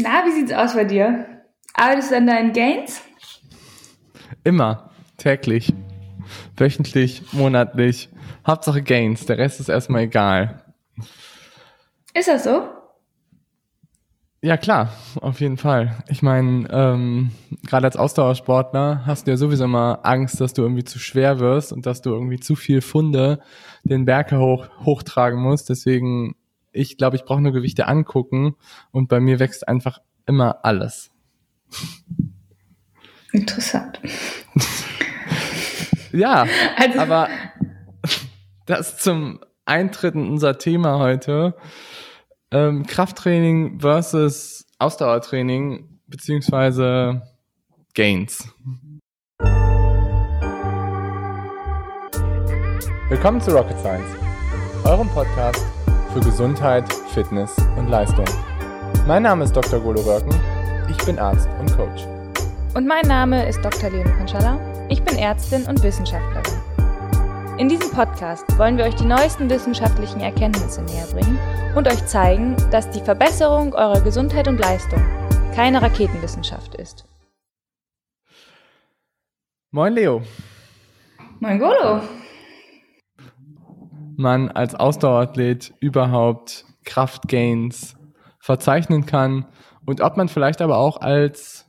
Na, wie sieht's aus bei dir? Arbeitest du an deinen Gains? Immer. Täglich. Wöchentlich, monatlich. Hauptsache Gains. Der Rest ist erstmal egal. Ist das so? Ja, klar, auf jeden Fall. Ich meine, ähm, gerade als Ausdauersportler hast du ja sowieso immer Angst, dass du irgendwie zu schwer wirst und dass du irgendwie zu viel Funde den Berg hoch, hochtragen musst. Deswegen, ich glaube, ich brauche nur Gewichte angucken und bei mir wächst einfach immer alles. Interessant. ja, also. aber das zum Eintritt in unser Thema heute. Ähm, Krafttraining versus Ausdauertraining beziehungsweise Gains. Willkommen zu Rocket Science, eurem Podcast für Gesundheit, Fitness und Leistung. Mein Name ist Dr. Golo Röcken, ich bin Arzt und Coach. Und mein Name ist Dr. Leon Konschalla, ich bin Ärztin und Wissenschaftlerin. In diesem Podcast wollen wir euch die neuesten wissenschaftlichen Erkenntnisse näherbringen und euch zeigen, dass die Verbesserung eurer Gesundheit und Leistung keine Raketenwissenschaft ist. Moin Leo. Moin Golo. Man als Ausdauerathlet überhaupt Kraftgains verzeichnen kann und ob man vielleicht aber auch als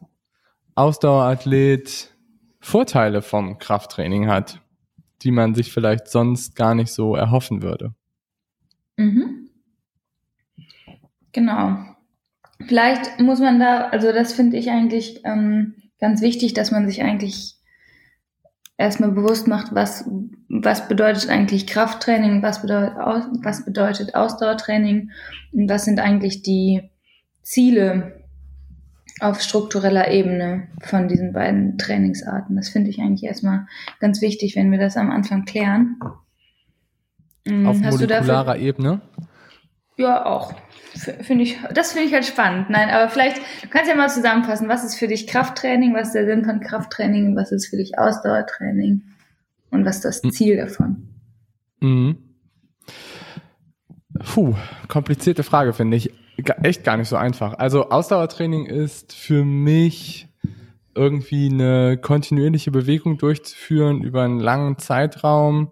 Ausdauerathlet Vorteile vom Krafttraining hat die man sich vielleicht sonst gar nicht so erhoffen würde. Mhm. Genau. Vielleicht muss man da, also das finde ich eigentlich ähm, ganz wichtig, dass man sich eigentlich erstmal bewusst macht, was, was bedeutet eigentlich Krafttraining, was bedeutet, was bedeutet Ausdauertraining und was sind eigentlich die Ziele auf struktureller Ebene von diesen beiden Trainingsarten. Das finde ich eigentlich erstmal ganz wichtig, wenn wir das am Anfang klären. Mm, auf Hast molekularer Ebene? Ja, auch. Finde ich, das finde ich halt spannend. Nein, aber vielleicht, du kannst ja mal zusammenfassen, was ist für dich Krafttraining, was ist der Sinn von Krafttraining, was ist für dich Ausdauertraining und was ist das hm. Ziel davon? Mhm. Puh, komplizierte Frage, finde ich echt gar nicht so einfach. Also Ausdauertraining ist für mich irgendwie eine kontinuierliche Bewegung durchzuführen über einen langen Zeitraum,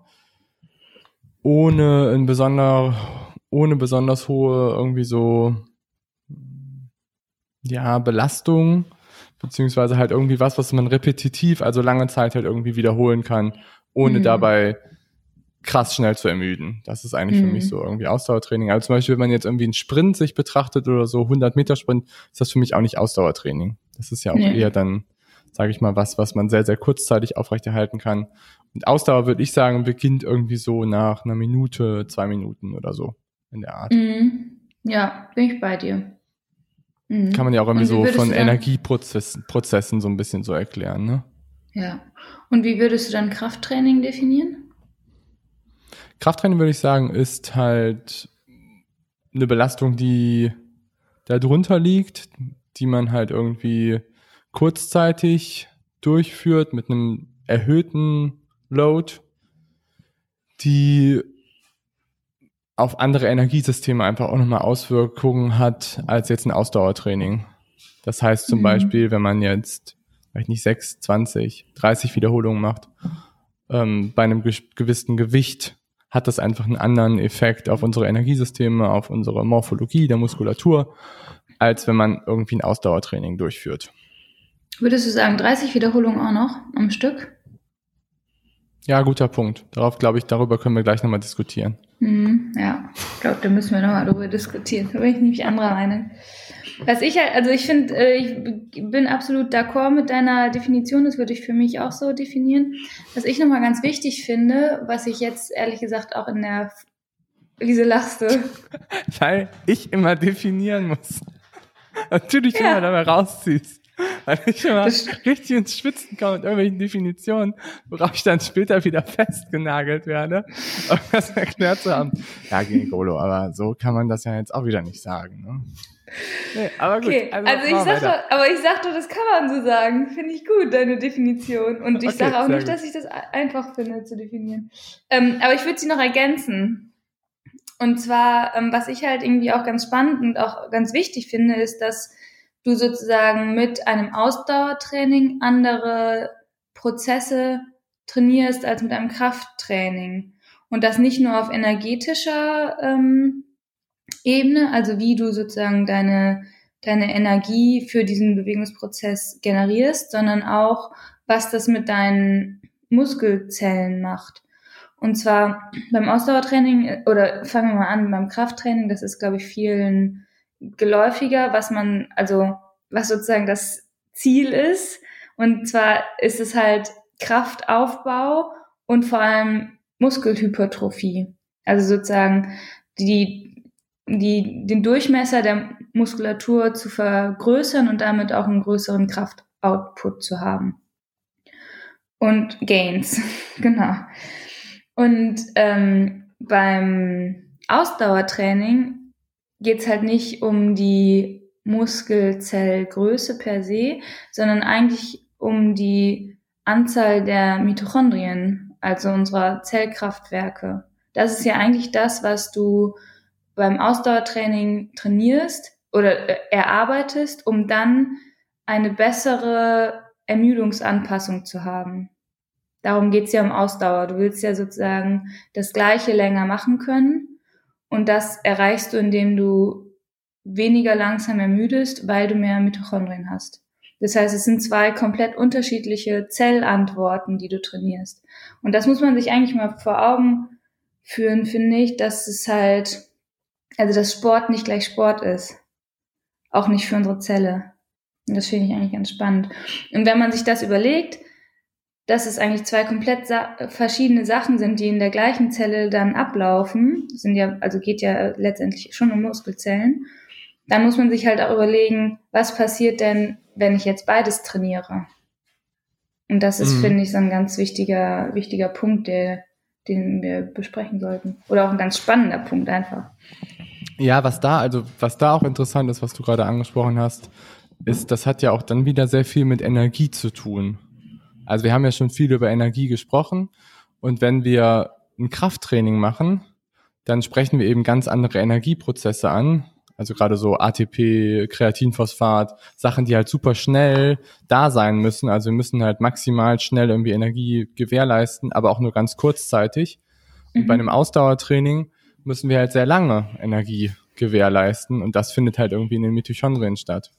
ohne ein besonder, ohne besonders hohe irgendwie so, ja, Belastung, beziehungsweise halt irgendwie was, was man repetitiv, also lange Zeit halt irgendwie wiederholen kann, ohne mhm. dabei krass schnell zu ermüden. Das ist eigentlich mhm. für mich mhm. so irgendwie Ausdauertraining. Also zum Beispiel, wenn man jetzt irgendwie einen Sprint sich betrachtet oder so 100 Meter Sprint, ist das für mich auch nicht Ausdauertraining. Das ist ja auch nee. eher dann, sage ich mal, was, was man sehr, sehr kurzzeitig aufrechterhalten kann. Und Ausdauer, würde ich sagen, beginnt irgendwie so nach einer Minute, zwei Minuten oder so in der Art. Mhm. Ja, bin ich bei dir. Mhm. Kann man ja auch irgendwie so von Energieprozessen Prozessen so ein bisschen so erklären, ne? Ja. Und wie würdest du dann Krafttraining definieren? Krafttraining würde ich sagen, ist halt eine Belastung, die da drunter liegt, die man halt irgendwie kurzzeitig durchführt mit einem erhöhten Load, die auf andere Energiesysteme einfach auch nochmal Auswirkungen hat als jetzt ein Ausdauertraining. Das heißt zum mhm. Beispiel, wenn man jetzt, vielleicht nicht 6, 20, 30 Wiederholungen macht, ähm, bei einem gewissen Gewicht hat das einfach einen anderen Effekt auf unsere Energiesysteme, auf unsere Morphologie der Muskulatur, als wenn man irgendwie ein Ausdauertraining durchführt. Würdest du sagen, 30 Wiederholungen auch noch am Stück? Ja, guter Punkt. Darauf glaube ich, darüber können wir gleich nochmal diskutieren. Mhm, ja, ich glaube, da müssen wir nochmal darüber diskutieren. Da bin ich nämlich anderer Meinung. Was ich halt, also ich finde, äh, ich bin absolut d'accord mit deiner Definition, das würde ich für mich auch so definieren. Was ich nochmal ganz wichtig finde, was ich jetzt ehrlich gesagt auch in der, wieso lachst du? Weil ich immer definieren muss. Natürlich ja. immer dabei rausziehst. Weil ich immer richtig ins Schwitzen komme mit irgendwelchen Definitionen, worauf ich dann später wieder festgenagelt werde, um das erklärt zu haben. Ja, gegen Golo, aber so kann man das ja jetzt auch wieder nicht sagen. Ne? Nee, aber gut. Okay. Also, also ich sag doch, aber ich sag doch, das kann man so sagen. Finde ich gut, deine Definition. Und ich okay, sage auch nicht, gut. dass ich das einfach finde zu definieren. Ähm, aber ich würde sie noch ergänzen. Und zwar, ähm, was ich halt irgendwie auch ganz spannend und auch ganz wichtig finde, ist, dass du sozusagen mit einem Ausdauertraining andere Prozesse trainierst als mit einem Krafttraining. Und das nicht nur auf energetischer ähm, Ebene, also wie du sozusagen deine, deine Energie für diesen Bewegungsprozess generierst, sondern auch, was das mit deinen Muskelzellen macht. Und zwar beim Ausdauertraining, oder fangen wir mal an beim Krafttraining, das ist, glaube ich, vielen geläufiger, was man, also was sozusagen das Ziel ist. Und zwar ist es halt Kraftaufbau und vor allem Muskelhypertrophie. Also sozusagen die, die, den Durchmesser der Muskulatur zu vergrößern und damit auch einen größeren Kraftoutput zu haben. Und Gains, genau. Und ähm, beim Ausdauertraining geht's halt nicht um die Muskelzellgröße per se, sondern eigentlich um die Anzahl der Mitochondrien, also unserer Zellkraftwerke. Das ist ja eigentlich das, was du beim Ausdauertraining trainierst oder äh, erarbeitest, um dann eine bessere Ermüdungsanpassung zu haben. Darum geht's ja um Ausdauer. Du willst ja sozusagen das Gleiche länger machen können. Und das erreichst du, indem du weniger langsam ermüdest, weil du mehr Mitochondrien hast. Das heißt, es sind zwei komplett unterschiedliche Zellantworten, die du trainierst. Und das muss man sich eigentlich mal vor Augen führen, finde ich, dass es halt, also dass Sport nicht gleich Sport ist. Auch nicht für unsere Zelle. Und das finde ich eigentlich ganz spannend. Und wenn man sich das überlegt, dass es eigentlich zwei komplett verschiedene Sachen sind, die in der gleichen Zelle dann ablaufen, sind ja, also geht ja letztendlich schon um Muskelzellen, dann muss man sich halt auch überlegen, was passiert denn, wenn ich jetzt beides trainiere? Und das ist, mhm. finde ich, so ein ganz wichtiger, wichtiger Punkt, der, den wir besprechen sollten. Oder auch ein ganz spannender Punkt einfach. Ja, was da, also was da auch interessant ist, was du gerade angesprochen hast, ist, das hat ja auch dann wieder sehr viel mit Energie zu tun. Also wir haben ja schon viel über Energie gesprochen und wenn wir ein Krafttraining machen, dann sprechen wir eben ganz andere Energieprozesse an. Also gerade so ATP, Kreatinphosphat, Sachen, die halt super schnell da sein müssen. Also wir müssen halt maximal schnell irgendwie Energie gewährleisten, aber auch nur ganz kurzzeitig. Und mhm. bei einem Ausdauertraining müssen wir halt sehr lange Energie gewährleisten und das findet halt irgendwie in den Mitochondrien statt.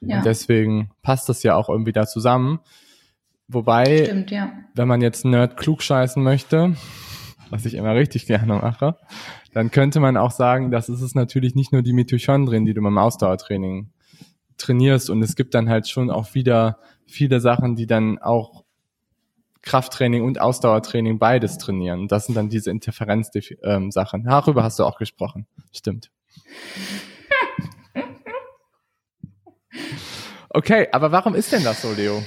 Ja. Und deswegen passt das ja auch irgendwie da zusammen. Wobei, Stimmt, ja. wenn man jetzt Nerd klugscheißen möchte, was ich immer richtig gerne mache, dann könnte man auch sagen, dass es ist natürlich nicht nur die Mitochondrien, die du beim Ausdauertraining trainierst und es gibt dann halt schon auch wieder viele Sachen, die dann auch Krafttraining und Ausdauertraining beides trainieren. Das sind dann diese Interferenz-Sachen. Ähm, Darüber hast du auch gesprochen. Stimmt. Okay, aber warum ist denn das so, Leo?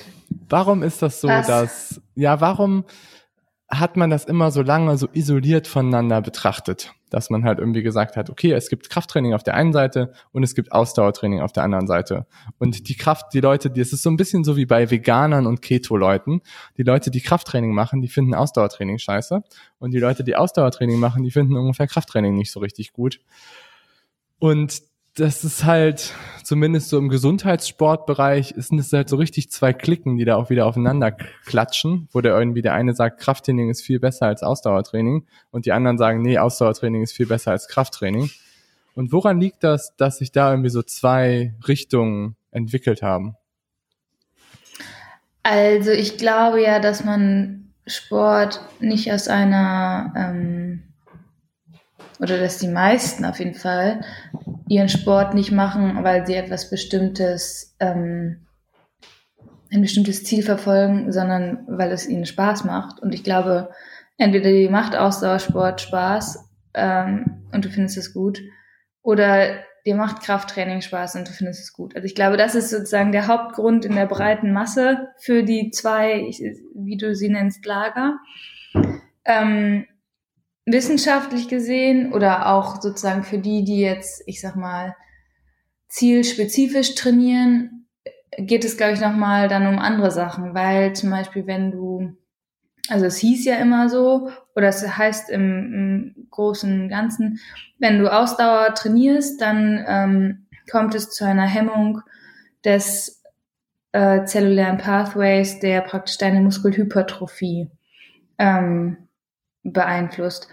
Warum ist das so, Was? dass, ja, warum hat man das immer so lange so isoliert voneinander betrachtet? Dass man halt irgendwie gesagt hat, okay, es gibt Krafttraining auf der einen Seite und es gibt Ausdauertraining auf der anderen Seite. Und die Kraft, die Leute, die, es ist so ein bisschen so wie bei Veganern und Keto-Leuten. Die Leute, die Krafttraining machen, die finden Ausdauertraining scheiße. Und die Leute, die Ausdauertraining machen, die finden ungefähr Krafttraining nicht so richtig gut. Und das ist halt, zumindest so im Gesundheitssportbereich, ist es halt so richtig zwei Klicken, die da auch wieder aufeinander klatschen, wo der irgendwie der eine sagt, Krafttraining ist viel besser als Ausdauertraining und die anderen sagen, nee, Ausdauertraining ist viel besser als Krafttraining. Und woran liegt das, dass sich da irgendwie so zwei Richtungen entwickelt haben? Also ich glaube ja, dass man Sport nicht aus einer ähm oder dass die meisten auf jeden Fall ihren Sport nicht machen, weil sie etwas Bestimmtes, ähm, ein bestimmtes Ziel verfolgen, sondern weil es ihnen Spaß macht. Und ich glaube, entweder die macht Ausdauersport Spaß ähm, und du findest es gut, oder dir macht Krafttraining Spaß und du findest es gut. Also ich glaube, das ist sozusagen der Hauptgrund in der breiten Masse für die zwei, wie du sie nennst, Lager. Ähm, wissenschaftlich gesehen oder auch sozusagen für die, die jetzt, ich sag mal, zielspezifisch trainieren, geht es, glaube ich, nochmal dann um andere Sachen, weil zum Beispiel, wenn du, also es hieß ja immer so, oder es heißt im, im großen Ganzen, wenn du Ausdauer trainierst, dann ähm, kommt es zu einer Hemmung des äh, zellulären Pathways, der praktisch deine Muskelhypertrophie ähm, beeinflusst.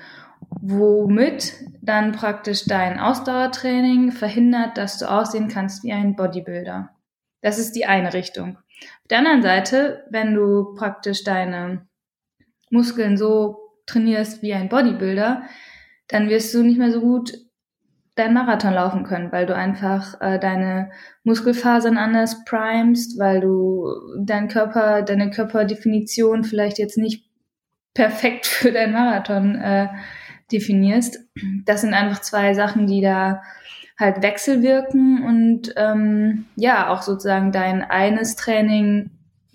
Womit dann praktisch dein Ausdauertraining verhindert, dass du aussehen kannst wie ein Bodybuilder. Das ist die eine Richtung. Auf der anderen Seite, wenn du praktisch deine Muskeln so trainierst wie ein Bodybuilder, dann wirst du nicht mehr so gut deinen Marathon laufen können, weil du einfach äh, deine Muskelfasern anders primest, weil du dein Körper, deine Körperdefinition vielleicht jetzt nicht perfekt für deinen Marathon äh, definierst. Das sind einfach zwei Sachen, die da halt wechselwirken und ähm, ja, auch sozusagen dein eines Training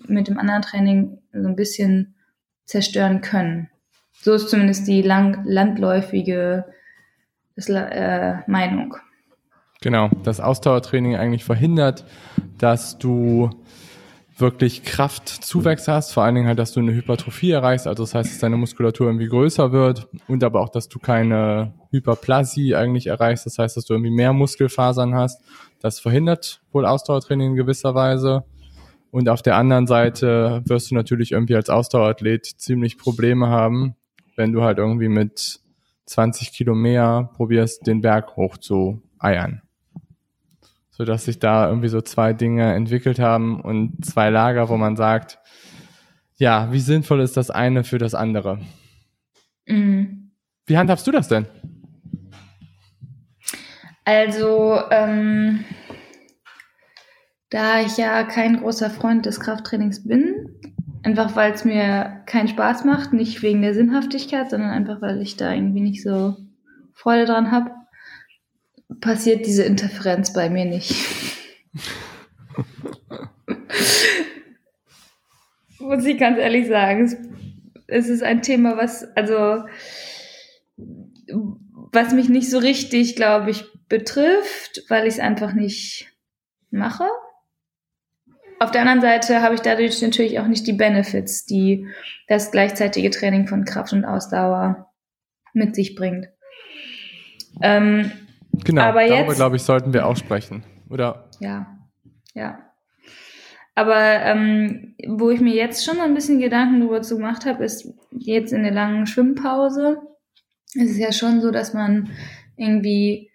mit dem anderen Training so ein bisschen zerstören können. So ist zumindest die lang, landläufige das, äh, Meinung. Genau, das Ausdauertraining eigentlich verhindert, dass du wirklich Kraftzuwächse hast, vor allen Dingen halt, dass du eine Hypertrophie erreichst, also das heißt, dass deine Muskulatur irgendwie größer wird und aber auch, dass du keine Hyperplasie eigentlich erreichst, das heißt, dass du irgendwie mehr Muskelfasern hast. Das verhindert wohl Ausdauertraining in gewisser Weise. Und auf der anderen Seite wirst du natürlich irgendwie als Ausdauerathlet ziemlich Probleme haben, wenn du halt irgendwie mit 20 Kilo mehr probierst, den Berg hoch zu eiern so dass sich da irgendwie so zwei Dinge entwickelt haben und zwei Lager, wo man sagt, ja, wie sinnvoll ist das eine für das andere? Mhm. Wie handhabst du das denn? Also, ähm, da ich ja kein großer Freund des Krafttrainings bin, einfach weil es mir keinen Spaß macht, nicht wegen der Sinnhaftigkeit, sondern einfach weil ich da irgendwie nicht so Freude dran habe, passiert diese Interferenz bei mir nicht. Muss ich ganz ehrlich sagen. Es ist ein Thema, was, also, was mich nicht so richtig, glaube ich, betrifft, weil ich es einfach nicht mache. Auf der anderen Seite habe ich dadurch natürlich auch nicht die Benefits, die das gleichzeitige Training von Kraft und Ausdauer mit sich bringt. Ähm, Genau, Aber darüber, glaube ich, sollten wir auch sprechen, oder? Ja, ja. Aber ähm, wo ich mir jetzt schon ein bisschen Gedanken darüber zu gemacht habe, ist jetzt in der langen Schwimmpause. Es ist ja schon so, dass man irgendwie,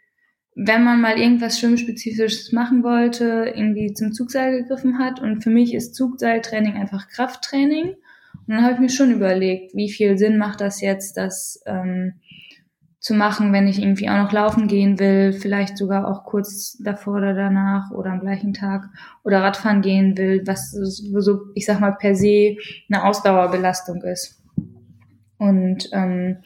wenn man mal irgendwas Schwimmspezifisches machen wollte, irgendwie zum Zugseil gegriffen hat. Und für mich ist Zugseiltraining einfach Krafttraining. Und dann habe ich mir schon überlegt, wie viel Sinn macht das jetzt, dass ähm, zu machen, wenn ich irgendwie auch noch laufen gehen will, vielleicht sogar auch kurz davor oder danach oder am gleichen Tag oder Radfahren gehen will, was so, ich sag mal, per se eine Ausdauerbelastung ist. Und ähm,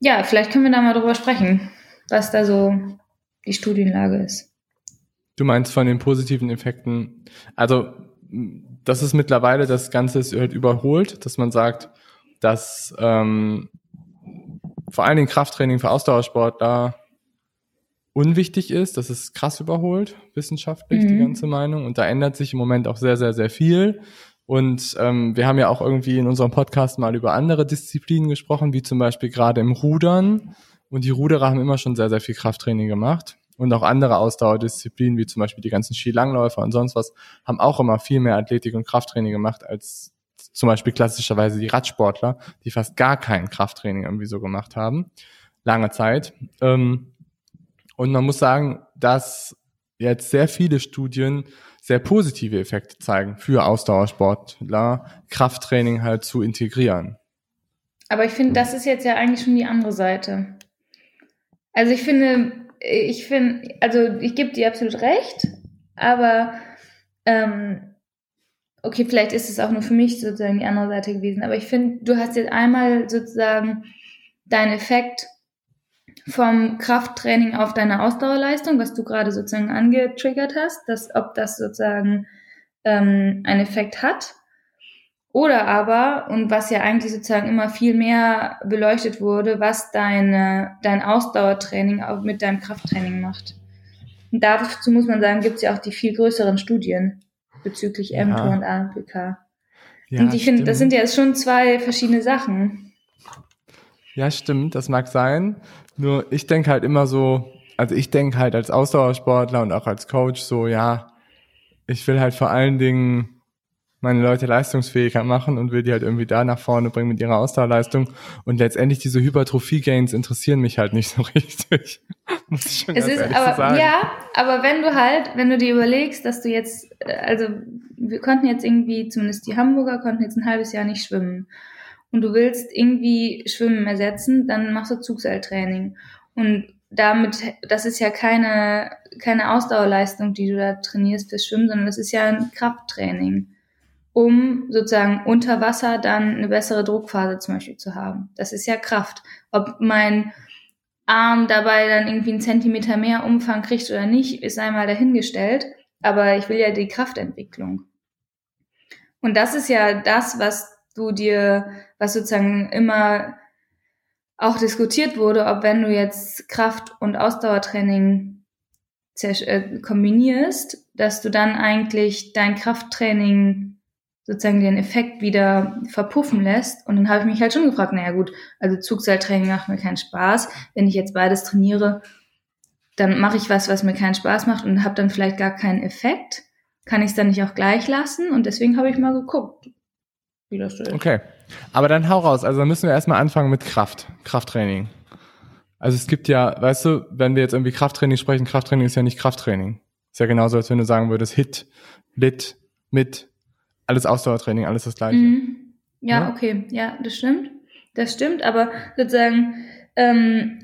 ja, vielleicht können wir da mal drüber sprechen, was da so die Studienlage ist. Du meinst von den positiven Effekten, also das ist mittlerweile, das Ganze ist halt überholt, dass man sagt, dass ähm, vor allen Dingen Krafttraining für Ausdauersportler unwichtig ist. Das ist krass überholt, wissenschaftlich, mhm. die ganze Meinung. Und da ändert sich im Moment auch sehr, sehr, sehr viel. Und ähm, wir haben ja auch irgendwie in unserem Podcast mal über andere Disziplinen gesprochen, wie zum Beispiel gerade im Rudern. Und die Ruderer haben immer schon sehr, sehr viel Krafttraining gemacht. Und auch andere Ausdauerdisziplinen, wie zum Beispiel die ganzen Skilangläufer und sonst was, haben auch immer viel mehr Athletik und Krafttraining gemacht als zum Beispiel klassischerweise die Radsportler, die fast gar kein Krafttraining irgendwie so gemacht haben, lange Zeit. Ähm, und man muss sagen, dass jetzt sehr viele Studien sehr positive Effekte zeigen für Ausdauersportler, Krafttraining halt zu integrieren. Aber ich finde, das ist jetzt ja eigentlich schon die andere Seite. Also ich finde, ich finde, also ich gebe dir absolut recht, aber ähm, okay, vielleicht ist es auch nur für mich sozusagen die andere Seite gewesen, aber ich finde, du hast jetzt einmal sozusagen deinen Effekt vom Krafttraining auf deine Ausdauerleistung, was du gerade sozusagen angetriggert hast, dass, ob das sozusagen ähm, einen Effekt hat. Oder aber, und was ja eigentlich sozusagen immer viel mehr beleuchtet wurde, was deine, dein Ausdauertraining auch mit deinem Krafttraining macht. Und dazu muss man sagen, gibt es ja auch die viel größeren Studien bezüglich ja. mTOR und AMPK. Ja, und ich finde, das sind ja schon zwei verschiedene Sachen. Ja, stimmt, das mag sein. Nur ich denke halt immer so, also ich denke halt als Ausdauersportler und auch als Coach so, ja, ich will halt vor allen Dingen meine Leute leistungsfähiger machen und will die halt irgendwie da nach vorne bringen mit ihrer Ausdauerleistung. Und letztendlich diese Hypertrophie-Gains interessieren mich halt nicht so richtig. Muss ich schon es ganz ist, aber, sagen. Ja, aber wenn du halt, wenn du dir überlegst, dass du jetzt, äh, also wir konnten jetzt irgendwie, zumindest die Hamburger konnten jetzt ein halbes Jahr nicht schwimmen. Und du willst irgendwie Schwimmen ersetzen, dann machst du Zugseiltraining. Und damit, das ist ja keine, keine Ausdauerleistung, die du da trainierst fürs Schwimmen, sondern das ist ja ein Krafttraining um sozusagen unter Wasser dann eine bessere Druckphase zum Beispiel zu haben. Das ist ja Kraft. Ob mein Arm dabei dann irgendwie einen Zentimeter mehr Umfang kriegt oder nicht, ist einmal dahingestellt. Aber ich will ja die Kraftentwicklung. Und das ist ja das, was du dir, was sozusagen immer auch diskutiert wurde, ob wenn du jetzt Kraft- und Ausdauertraining äh, kombinierst, dass du dann eigentlich dein Krafttraining sozusagen den Effekt wieder verpuffen lässt. Und dann habe ich mich halt schon gefragt, naja gut, also Zugseiltraining macht mir keinen Spaß. Wenn ich jetzt beides trainiere, dann mache ich was, was mir keinen Spaß macht und habe dann vielleicht gar keinen Effekt. Kann ich es dann nicht auch gleich lassen? Und deswegen habe ich mal geguckt, wie das ist. Okay, aber dann hau raus. Also dann müssen wir erstmal anfangen mit Kraft, Krafttraining. Also es gibt ja, weißt du, wenn wir jetzt irgendwie Krafttraining sprechen, Krafttraining ist ja nicht Krafttraining. Ist ja genauso, als wenn du sagen würdest, Hit, Lit, mit, alles Ausdauertraining, alles das gleiche. Mhm. Ja, ja, okay, ja, das stimmt. Das stimmt, aber sozusagen ähm,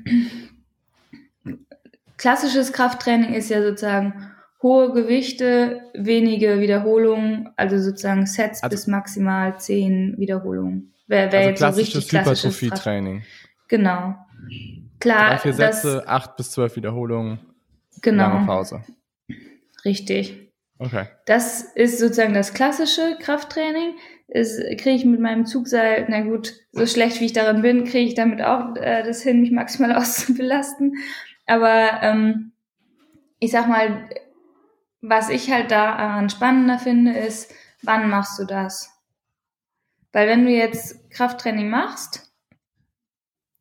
klassisches Krafttraining ist ja sozusagen hohe Gewichte, wenige Wiederholungen, also sozusagen Sets also, bis maximal zehn Wiederholungen. Wäre wär also jetzt klassisches so richtig klassisches Hypertrophie-Training. Genau. Klar. Drei, vier Sätze, das, acht bis zwölf Wiederholungen. Genau. Lange Pause. Richtig. Okay. Das ist sozusagen das klassische Krafttraining. Kriege ich mit meinem Zugseil, na gut, so schlecht wie ich darin bin, kriege ich damit auch äh, das hin, mich maximal auszubelasten. Aber ähm, ich sag mal, was ich halt daran spannender finde, ist, wann machst du das? Weil wenn du jetzt Krafttraining machst,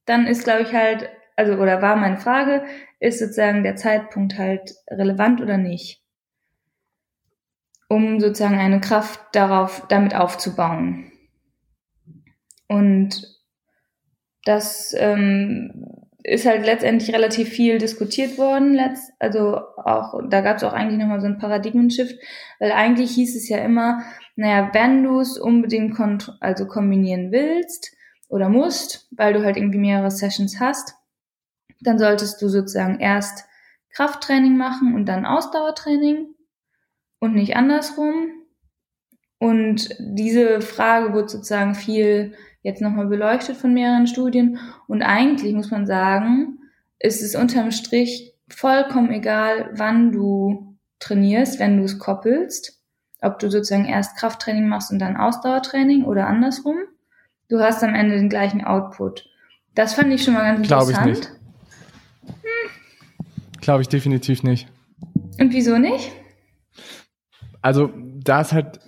dann ist, glaube ich, halt, also, oder war meine Frage, ist sozusagen der Zeitpunkt halt relevant oder nicht? Um sozusagen eine Kraft darauf, damit aufzubauen. Und das ähm, ist halt letztendlich relativ viel diskutiert worden. Letzt, also auch, da gab es auch eigentlich nochmal so ein Paradigmenshift, weil eigentlich hieß es ja immer, naja, wenn du es unbedingt also kombinieren willst oder musst, weil du halt irgendwie mehrere Sessions hast, dann solltest du sozusagen erst Krafttraining machen und dann Ausdauertraining und nicht andersrum. Und diese Frage wird sozusagen viel jetzt nochmal beleuchtet von mehreren Studien. Und eigentlich muss man sagen, ist es unterm Strich vollkommen egal, wann du trainierst, wenn du es koppelst. Ob du sozusagen erst Krafttraining machst und dann Ausdauertraining oder andersrum. Du hast am Ende den gleichen Output. Das fand ich schon mal ganz Glaube interessant. Glaube ich nicht. Hm. Glaube ich definitiv nicht. Und wieso nicht? Also da ist halt,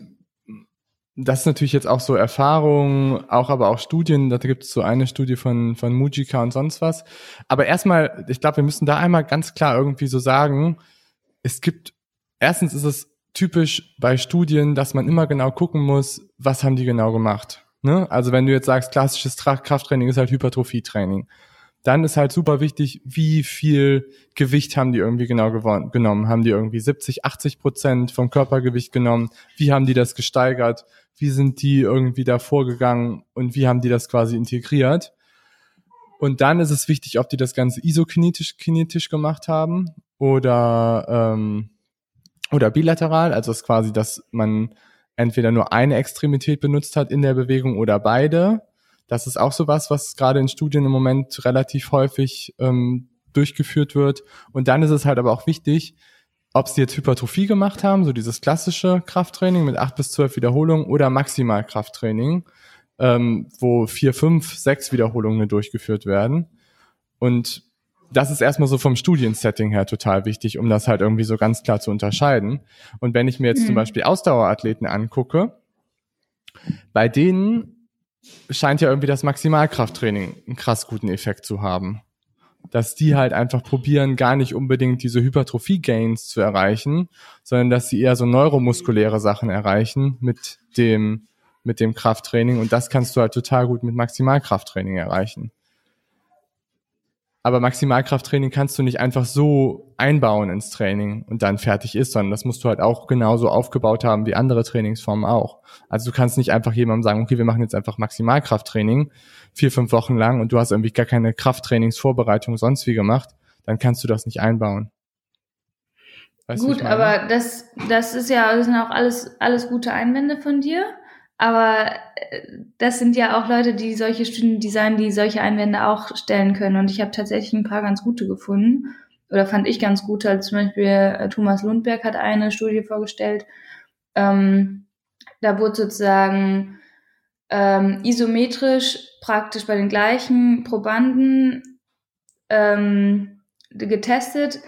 das ist natürlich jetzt auch so Erfahrung, auch aber auch Studien, da gibt es so eine Studie von, von Mujika und sonst was. Aber erstmal, ich glaube, wir müssen da einmal ganz klar irgendwie so sagen, es gibt, erstens ist es typisch bei Studien, dass man immer genau gucken muss, was haben die genau gemacht. Ne? Also wenn du jetzt sagst, klassisches Krafttraining ist halt Hypertrophietraining dann ist halt super wichtig, wie viel Gewicht haben die irgendwie genau genommen? Haben die irgendwie 70, 80 Prozent vom Körpergewicht genommen? Wie haben die das gesteigert? Wie sind die irgendwie da vorgegangen und wie haben die das quasi integriert? Und dann ist es wichtig, ob die das Ganze isokinetisch kinetisch gemacht haben oder, ähm, oder bilateral, also es ist quasi, dass man entweder nur eine Extremität benutzt hat in der Bewegung oder beide das ist auch so was, was gerade in Studien im Moment relativ häufig ähm, durchgeführt wird. Und dann ist es halt aber auch wichtig, ob sie jetzt Hypertrophie gemacht haben, so dieses klassische Krafttraining mit acht bis zwölf Wiederholungen oder Maximalkrafttraining, ähm, wo vier, fünf, sechs Wiederholungen durchgeführt werden. Und das ist erstmal so vom Studiensetting her total wichtig, um das halt irgendwie so ganz klar zu unterscheiden. Und wenn ich mir jetzt mhm. zum Beispiel Ausdauerathleten angucke, bei denen scheint ja irgendwie das Maximalkrafttraining einen krass guten Effekt zu haben. dass die halt einfach probieren, gar nicht unbedingt diese Hypertrophie-Gains zu erreichen, sondern dass sie eher so neuromuskuläre Sachen erreichen mit dem, mit dem Krafttraining. Und das kannst du halt total gut mit Maximalkrafttraining erreichen. Aber Maximalkrafttraining kannst du nicht einfach so einbauen ins Training und dann fertig ist, sondern das musst du halt auch genauso aufgebaut haben wie andere Trainingsformen auch. Also du kannst nicht einfach jemandem sagen, okay, wir machen jetzt einfach Maximalkrafttraining vier, fünf Wochen lang und du hast irgendwie gar keine Krafttrainingsvorbereitung sonst wie gemacht, dann kannst du das nicht einbauen. Weißt Gut, aber das, das ist ja, das sind auch alles, alles gute Einwände von dir. Aber äh, das sind ja auch Leute, die solche Studien designen, die solche Einwände auch stellen können. Und ich habe tatsächlich ein paar ganz gute gefunden. Oder fand ich ganz gute. Also zum Beispiel äh, Thomas Lundberg hat eine Studie vorgestellt. Ähm, da wurde sozusagen ähm, isometrisch praktisch bei den gleichen Probanden ähm, getestet.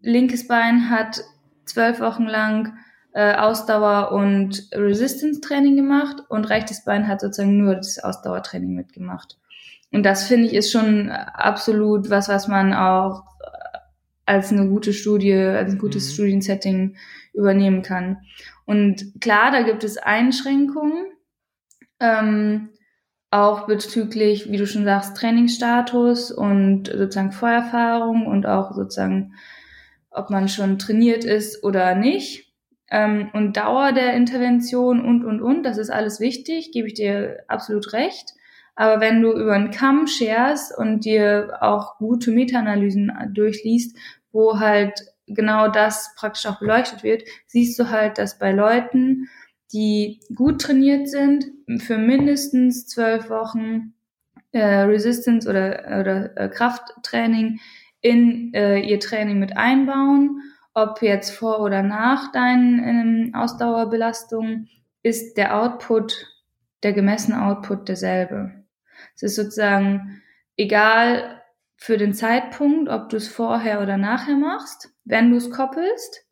Linkes Bein hat zwölf Wochen lang äh, Ausdauer und Resistance-Training gemacht und rechtes Bein hat sozusagen nur das Ausdauertraining mitgemacht. Und das finde ich ist schon absolut was, was man auch als eine gute Studie, als ein gutes mhm. Studiensetting übernehmen kann. Und klar, da gibt es Einschränkungen, ähm, auch bezüglich, wie du schon sagst, Trainingsstatus und sozusagen Vorerfahrung und auch sozusagen, ob man schon trainiert ist oder nicht ähm, und Dauer der Intervention und, und, und, das ist alles wichtig, gebe ich dir absolut recht. Aber wenn du über einen Kamm scherst und dir auch gute Meta-Analysen durchliest, wo halt genau das praktisch auch beleuchtet wird, siehst du halt, dass bei Leuten, die gut trainiert sind, für mindestens zwölf Wochen äh, Resistance oder, oder äh, Krafttraining in äh, ihr Training mit einbauen ob jetzt vor oder nach deinen ähm, Ausdauerbelastungen, ist der Output, der gemessene Output derselbe. Es ist sozusagen egal für den Zeitpunkt, ob du es vorher oder nachher machst, wenn du es koppelst.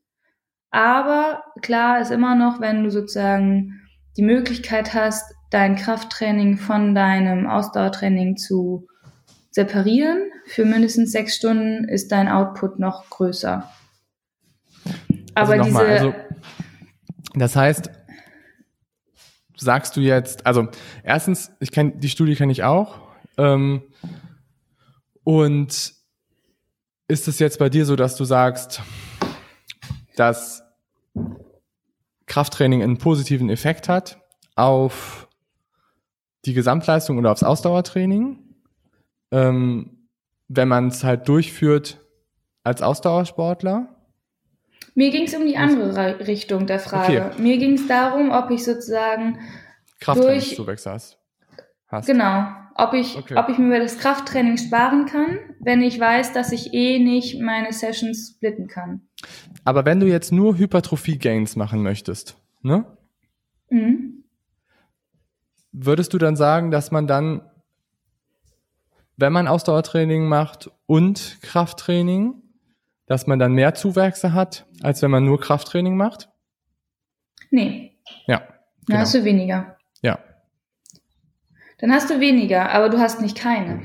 Aber klar ist immer noch, wenn du sozusagen die Möglichkeit hast, dein Krafttraining von deinem Ausdauertraining zu separieren, für mindestens sechs Stunden ist dein Output noch größer. Aber also diese. Also, das heißt, sagst du jetzt, also erstens, ich kenne die Studie kenne ich auch. Ähm, und ist es jetzt bei dir so, dass du sagst, dass Krafttraining einen positiven Effekt hat auf die Gesamtleistung oder aufs Ausdauertraining, ähm, wenn man es halt durchführt als Ausdauersportler? Mir ging es um die andere Richtung der Frage. Okay. Mir ging es darum, ob ich sozusagen Krafttrainingszuwächse hast. hast. Genau. Ob ich, okay. ob ich mir das Krafttraining sparen kann, wenn ich weiß, dass ich eh nicht meine Sessions splitten kann. Aber wenn du jetzt nur Hypertrophie-Gains machen möchtest, ne? Mhm. Würdest du dann sagen, dass man dann, wenn man Ausdauertraining macht und Krafttraining, dass man dann mehr Zuwächse hat, als wenn man nur Krafttraining macht? Nee. Ja. Genau. Dann hast du weniger. Ja. Dann hast du weniger, aber du hast nicht keine.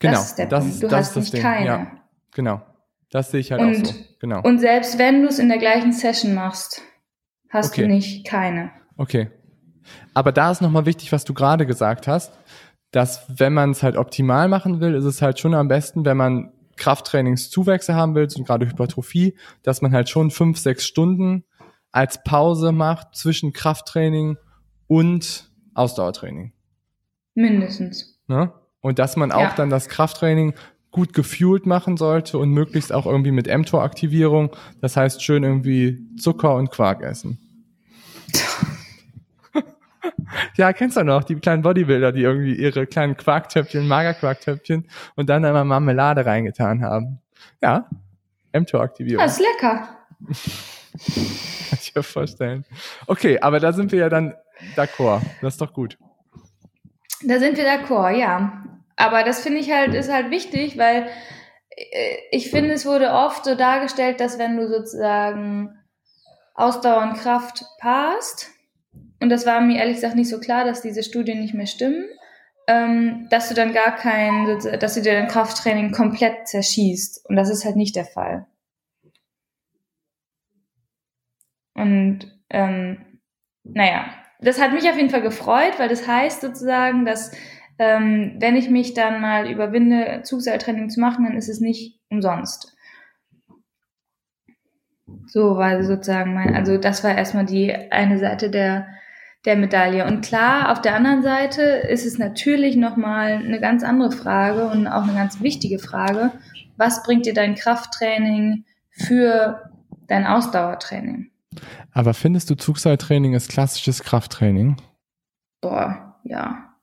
Genau. Das ist der das, Punkt. Du das hast nicht Ding. keine. Ja. Genau. Das sehe ich halt und, auch so. Genau. Und selbst wenn du es in der gleichen Session machst, hast okay. du nicht keine. Okay. Aber da ist nochmal wichtig, was du gerade gesagt hast, dass wenn man es halt optimal machen will, ist es halt schon am besten, wenn man Krafttrainingszuwächse haben willst und gerade Hypertrophie, dass man halt schon fünf, sechs Stunden als Pause macht zwischen Krafttraining und Ausdauertraining. Mindestens. Ne? Und dass man auch ja. dann das Krafttraining gut gefühlt machen sollte und möglichst auch irgendwie mit mTOR-Aktivierung. Das heißt schön irgendwie Zucker und Quark essen. Ja, kennst du noch, die kleinen Bodybuilder, die irgendwie ihre kleinen Quarktöpfchen, Magerquarktöpfchen und dann einmal Marmelade reingetan haben. Ja, mTOR-Aktivierung. Das ist lecker. Kann ich mir vorstellen. Okay, aber da sind wir ja dann d'accord. Das ist doch gut. Da sind wir d'accord, ja. Aber das finde ich halt, ist halt wichtig, weil äh, ich finde, es wurde oft so dargestellt, dass wenn du sozusagen Ausdauer und Kraft passt, und das war mir ehrlich gesagt nicht so klar, dass diese Studien nicht mehr stimmen. ähm, dass du dann gar kein, dass du dir dein Krafttraining komplett zerschießt. Und das ist halt nicht der Fall. Und ähm, naja, das hat mich auf jeden Fall gefreut, weil das heißt sozusagen, dass ähm, wenn ich mich dann mal überwinde, Zugseiltraining zu machen, dann ist es nicht umsonst. So war sozusagen mein, also das war erstmal die eine Seite der, der Medaille. Und klar, auf der anderen Seite ist es natürlich nochmal eine ganz andere Frage und auch eine ganz wichtige Frage. Was bringt dir dein Krafttraining für dein Ausdauertraining? Aber findest du Zugseiltraining ist klassisches Krafttraining? Boah, ja.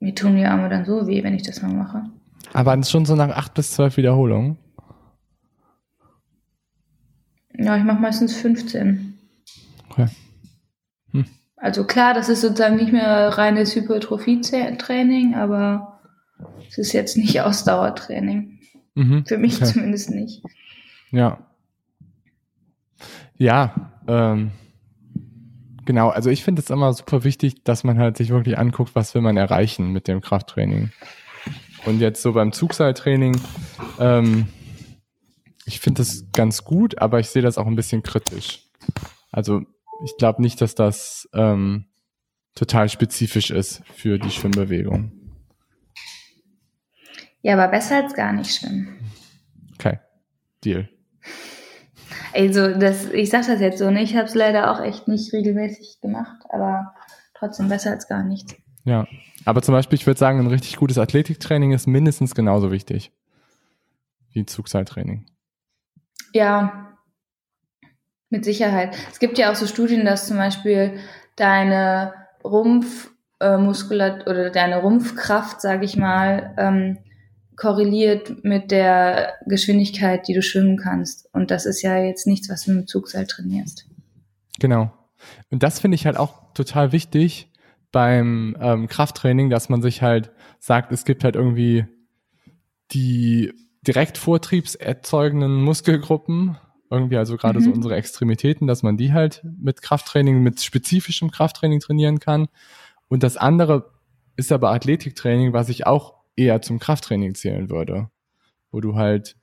Mir tun die Arme dann so weh, wenn ich das mal mache. Aber schon so nach acht bis zwölf Wiederholungen? Ja, ich mache meistens 15. Okay. Also klar, das ist sozusagen nicht mehr reines Hypertrophie-Training, aber es ist jetzt nicht Ausdauertraining. Mhm. Für mich okay. zumindest nicht. Ja. Ja, ähm, genau. Also ich finde es immer super wichtig, dass man halt sich wirklich anguckt, was will man erreichen mit dem Krafttraining. Und jetzt so beim Zugseiltraining, ähm, ich finde das ganz gut, aber ich sehe das auch ein bisschen kritisch. Also ich glaube nicht, dass das ähm, total spezifisch ist für die Schwimmbewegung. Ja, aber besser als gar nicht schwimmen. Okay, Deal. Also das, ich sage das jetzt so, ne? ich habe es leider auch echt nicht regelmäßig gemacht, aber trotzdem besser als gar nichts. Ja, aber zum Beispiel, ich würde sagen, ein richtig gutes Athletiktraining ist mindestens genauso wichtig wie Zugseiltraining. Ja, mit Sicherheit. Es gibt ja auch so Studien, dass zum Beispiel deine Rumpfmuskulatur äh, oder deine Rumpfkraft, sage ich mal, ähm, korreliert mit der Geschwindigkeit, die du schwimmen kannst. Und das ist ja jetzt nichts, was du dem Zugseil trainierst. Genau. Und das finde ich halt auch total wichtig beim ähm, Krafttraining, dass man sich halt sagt, es gibt halt irgendwie die direkt vortriebserzeugenden Muskelgruppen, irgendwie also gerade mhm. so unsere Extremitäten, dass man die halt mit Krafttraining, mit spezifischem Krafttraining trainieren kann. Und das andere ist aber Athletiktraining, was ich auch eher zum Krafttraining zählen würde, wo du halt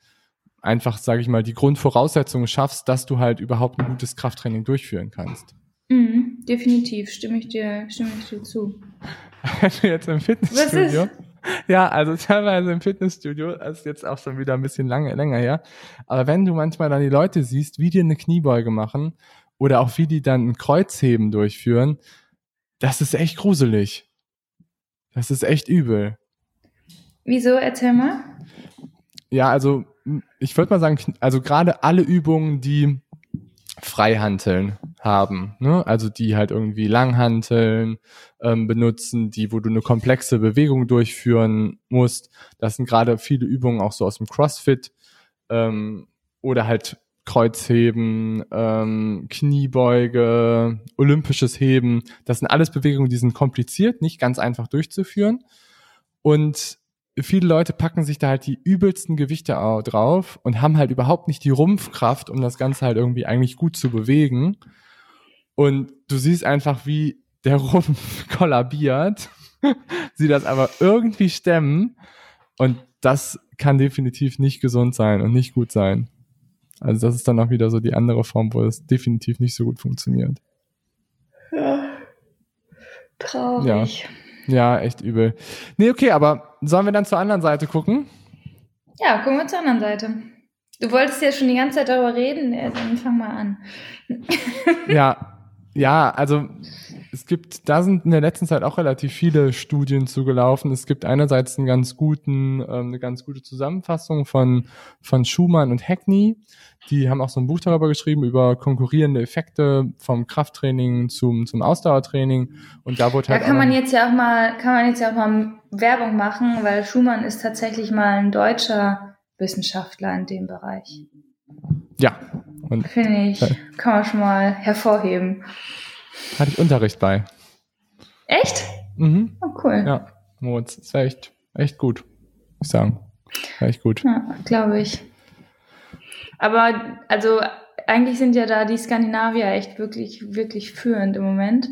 einfach, sage ich mal, die Grundvoraussetzungen schaffst, dass du halt überhaupt ein gutes Krafttraining durchführen kannst. Mhm, definitiv, stimme ich dir, stimme ich dir zu. Wenn du jetzt im Fitnessstudio. Ja, also teilweise im Fitnessstudio, das ist jetzt auch schon wieder ein bisschen lange, länger her. Aber wenn du manchmal dann die Leute siehst, wie die eine Kniebeuge machen oder auch wie die dann ein Kreuzheben durchführen, das ist echt gruselig. Das ist echt übel. Wieso? Erzähl mal. Ja, also ich würde mal sagen, also gerade alle Übungen, die Freihanteln haben, ne? also die halt irgendwie Langhanteln ähm, benutzen, die, wo du eine komplexe Bewegung durchführen musst. Das sind gerade viele Übungen auch so aus dem CrossFit ähm, oder halt Kreuzheben, ähm, Kniebeuge, olympisches Heben. Das sind alles Bewegungen, die sind kompliziert, nicht ganz einfach durchzuführen. Und viele Leute packen sich da halt die übelsten Gewichte drauf und haben halt überhaupt nicht die Rumpfkraft, um das Ganze halt irgendwie eigentlich gut zu bewegen. Und du siehst einfach, wie der Rumpf kollabiert, sie das aber irgendwie stemmen und das kann definitiv nicht gesund sein und nicht gut sein. Also das ist dann auch wieder so die andere Form, wo es definitiv nicht so gut funktioniert. Ja. Traurig. Ja. Ja, echt übel. Nee, okay, aber sollen wir dann zur anderen Seite gucken? Ja, gucken wir zur anderen Seite. Du wolltest ja schon die ganze Zeit darüber reden, dann fang mal an. ja, ja, also es gibt, da sind in der letzten Zeit auch relativ viele Studien zugelaufen. Es gibt einerseits einen ganz guten, ähm, eine ganz gute Zusammenfassung von, von Schumann und Hackney. Die haben auch so ein Buch darüber geschrieben, über konkurrierende Effekte vom Krafttraining zum, zum Ausdauertraining. Und da wurde halt. Da kann man jetzt ja auch mal, kann man jetzt ja auch mal Werbung machen, weil Schumann ist tatsächlich mal ein deutscher Wissenschaftler in dem Bereich. Ja. Finde ich, kann man schon mal hervorheben. Hatte ich Unterricht bei. Echt? Mhm. Oh, cool. Ja, Moritz, ist echt, echt gut, muss ich sagen. War echt gut. Ja, glaube ich. Aber, also, eigentlich sind ja da die Skandinavier echt wirklich, wirklich führend im Moment.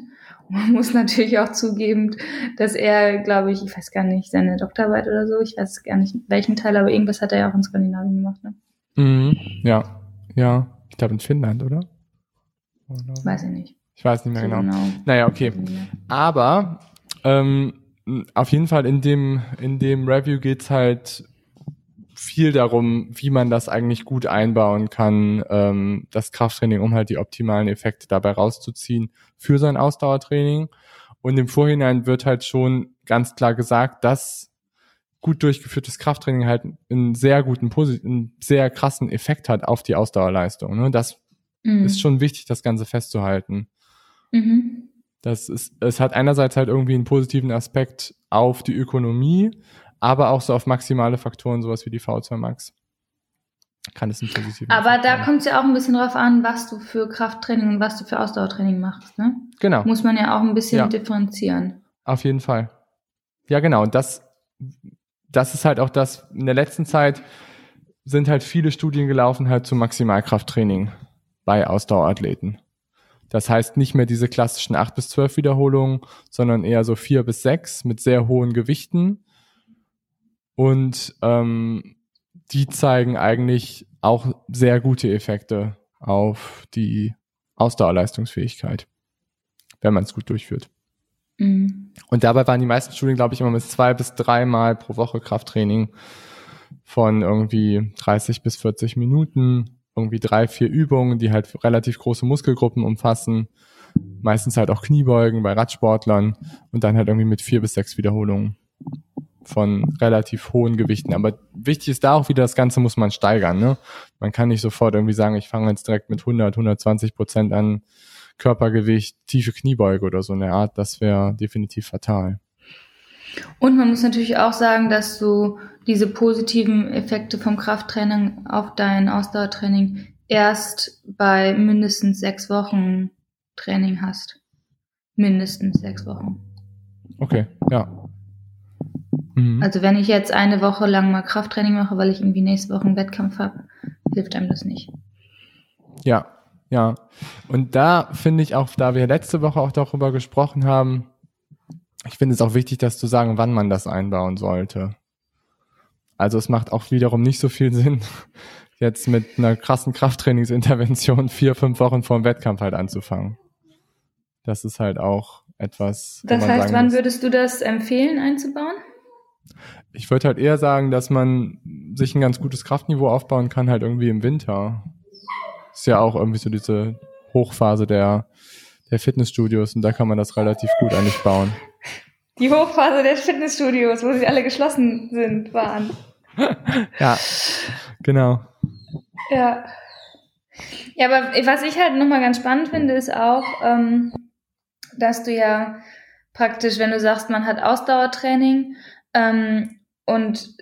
man muss natürlich auch zugeben, dass er, glaube ich, ich weiß gar nicht, seine Doktorarbeit oder so, ich weiß gar nicht welchen Teil, aber irgendwas hat er ja auch in Skandinavien gemacht, ne? Mhm. Ja, ja. Ich glaube in Finnland, oder? oder? Weiß ich nicht. Ich weiß nicht mehr so genau. genau. Naja, okay. Aber ähm, auf jeden Fall in dem, in dem Review geht's halt viel darum, wie man das eigentlich gut einbauen kann, ähm, das Krafttraining, um halt die optimalen Effekte dabei rauszuziehen für sein Ausdauertraining. Und im Vorhinein wird halt schon ganz klar gesagt, dass gut durchgeführtes Krafttraining halt einen sehr guten, einen sehr krassen Effekt hat auf die Ausdauerleistung. Ne? Das mhm. ist schon wichtig, das Ganze festzuhalten. Mhm. Das ist, es hat einerseits halt irgendwie einen positiven Aspekt auf die Ökonomie, aber auch so auf maximale Faktoren, sowas wie die V2 Max. Kann es einen positiven Aber Effekt da kommt es ja auch ein bisschen drauf an, was du für Krafttraining und was du für Ausdauertraining machst, ne? Genau. Muss man ja auch ein bisschen ja. differenzieren. Auf jeden Fall. Ja, genau. Und das, das ist halt auch das, in der letzten Zeit sind halt viele Studien gelaufen halt zum Maximalkrafttraining bei Ausdauerathleten. Das heißt nicht mehr diese klassischen acht bis zwölf Wiederholungen, sondern eher so vier bis sechs mit sehr hohen Gewichten. Und ähm, die zeigen eigentlich auch sehr gute Effekte auf die Ausdauerleistungsfähigkeit, wenn man es gut durchführt. Mhm. Und dabei waren die meisten Studien, glaube ich, immer mit zwei bis dreimal pro Woche Krafttraining von irgendwie 30 bis 40 Minuten irgendwie drei, vier Übungen, die halt relativ große Muskelgruppen umfassen. Meistens halt auch Kniebeugen bei Radsportlern und dann halt irgendwie mit vier bis sechs Wiederholungen von relativ hohen Gewichten. Aber wichtig ist da auch wieder, das Ganze muss man steigern. Ne? Man kann nicht sofort irgendwie sagen, ich fange jetzt direkt mit 100, 120 Prozent an Körpergewicht, tiefe Kniebeuge oder so eine Art. Das wäre definitiv fatal. Und man muss natürlich auch sagen, dass du diese positiven Effekte vom Krafttraining auf dein Ausdauertraining erst bei mindestens sechs Wochen Training hast. Mindestens sechs Wochen. Okay, ja. Mhm. Also wenn ich jetzt eine Woche lang mal Krafttraining mache, weil ich irgendwie nächste Woche einen Wettkampf habe, hilft einem das nicht. Ja, ja. Und da finde ich auch, da wir letzte Woche auch darüber gesprochen haben, ich finde es auch wichtig, das zu sagen, wann man das einbauen sollte. Also es macht auch wiederum nicht so viel Sinn, jetzt mit einer krassen Krafttrainingsintervention vier, fünf Wochen vor dem Wettkampf halt anzufangen. Das ist halt auch etwas. Das heißt, wann muss, würdest du das empfehlen einzubauen? Ich würde halt eher sagen, dass man sich ein ganz gutes Kraftniveau aufbauen kann, halt irgendwie im Winter. Ist ja auch irgendwie so diese Hochphase der, der Fitnessstudios und da kann man das relativ gut eigentlich bauen die Hochphase der Fitnessstudios, wo sie alle geschlossen sind, waren. ja, genau. Ja. Ja, aber was ich halt nochmal ganz spannend finde, ist auch, ähm, dass du ja praktisch, wenn du sagst, man hat Ausdauertraining ähm, und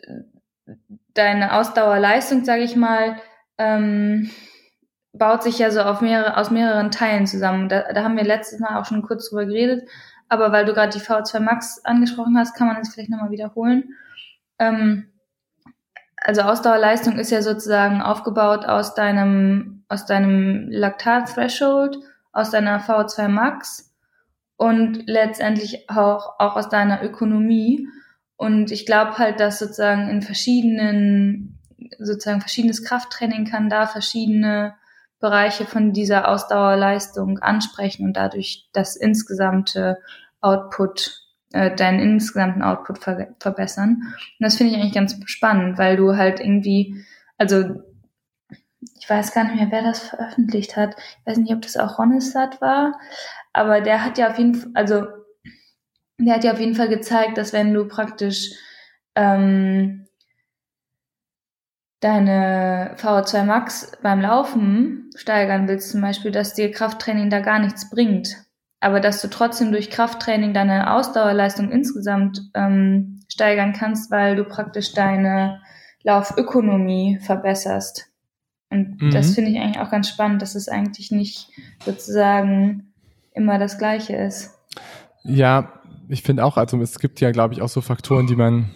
deine Ausdauerleistung, sage ich mal, ähm, baut sich ja so auf mehrere, aus mehreren Teilen zusammen. Da, da haben wir letztes Mal auch schon kurz drüber geredet. Aber weil du gerade die V2 Max angesprochen hast, kann man das vielleicht nochmal wiederholen. Ähm, also Ausdauerleistung ist ja sozusagen aufgebaut aus deinem, aus deinem Laktat-Threshold, aus deiner V2 Max und letztendlich auch, auch aus deiner Ökonomie. Und ich glaube halt, dass sozusagen in verschiedenen, sozusagen verschiedenes Krafttraining kann da verschiedene Bereiche von dieser Ausdauerleistung ansprechen und dadurch das insgesamte Output, äh, deinen insgesamten Output ver verbessern. Und das finde ich eigentlich ganz spannend, weil du halt irgendwie, also ich weiß gar nicht mehr, wer das veröffentlicht hat. Ich weiß nicht, ob das auch Ronnesat war, aber der hat ja auf jeden Fall, also der hat ja auf jeden Fall gezeigt, dass wenn du praktisch ähm, deine VO2 Max beim Laufen steigern willst, zum Beispiel, dass dir Krafttraining da gar nichts bringt, aber dass du trotzdem durch Krafttraining deine Ausdauerleistung insgesamt ähm, steigern kannst, weil du praktisch deine Laufökonomie verbesserst. Und mhm. das finde ich eigentlich auch ganz spannend, dass es eigentlich nicht sozusagen immer das Gleiche ist. Ja, ich finde auch, also es gibt ja, glaube ich, auch so Faktoren, die man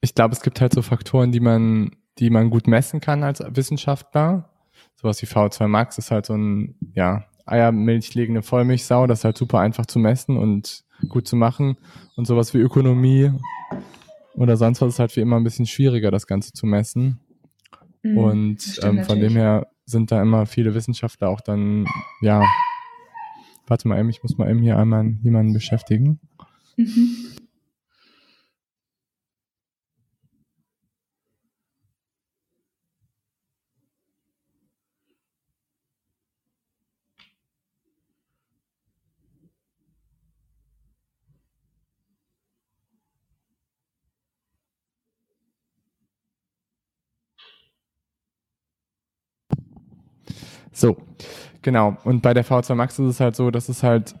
ich glaube, es gibt halt so Faktoren, die man die man gut messen kann als Wissenschaftler. Sowas wie V2 Max ist halt so ein, ja, eiermilchlegende Vollmilchsau, das ist halt super einfach zu messen und gut zu machen. Und sowas wie Ökonomie oder sonst was ist halt wie immer ein bisschen schwieriger, das Ganze zu messen. Mhm, und ähm, von dem her sind da immer viele Wissenschaftler auch dann, ja, warte mal eben, ich muss mal eben hier einmal jemanden beschäftigen. Mhm. So, genau. Und bei der V2 Max ist es halt so, dass es halt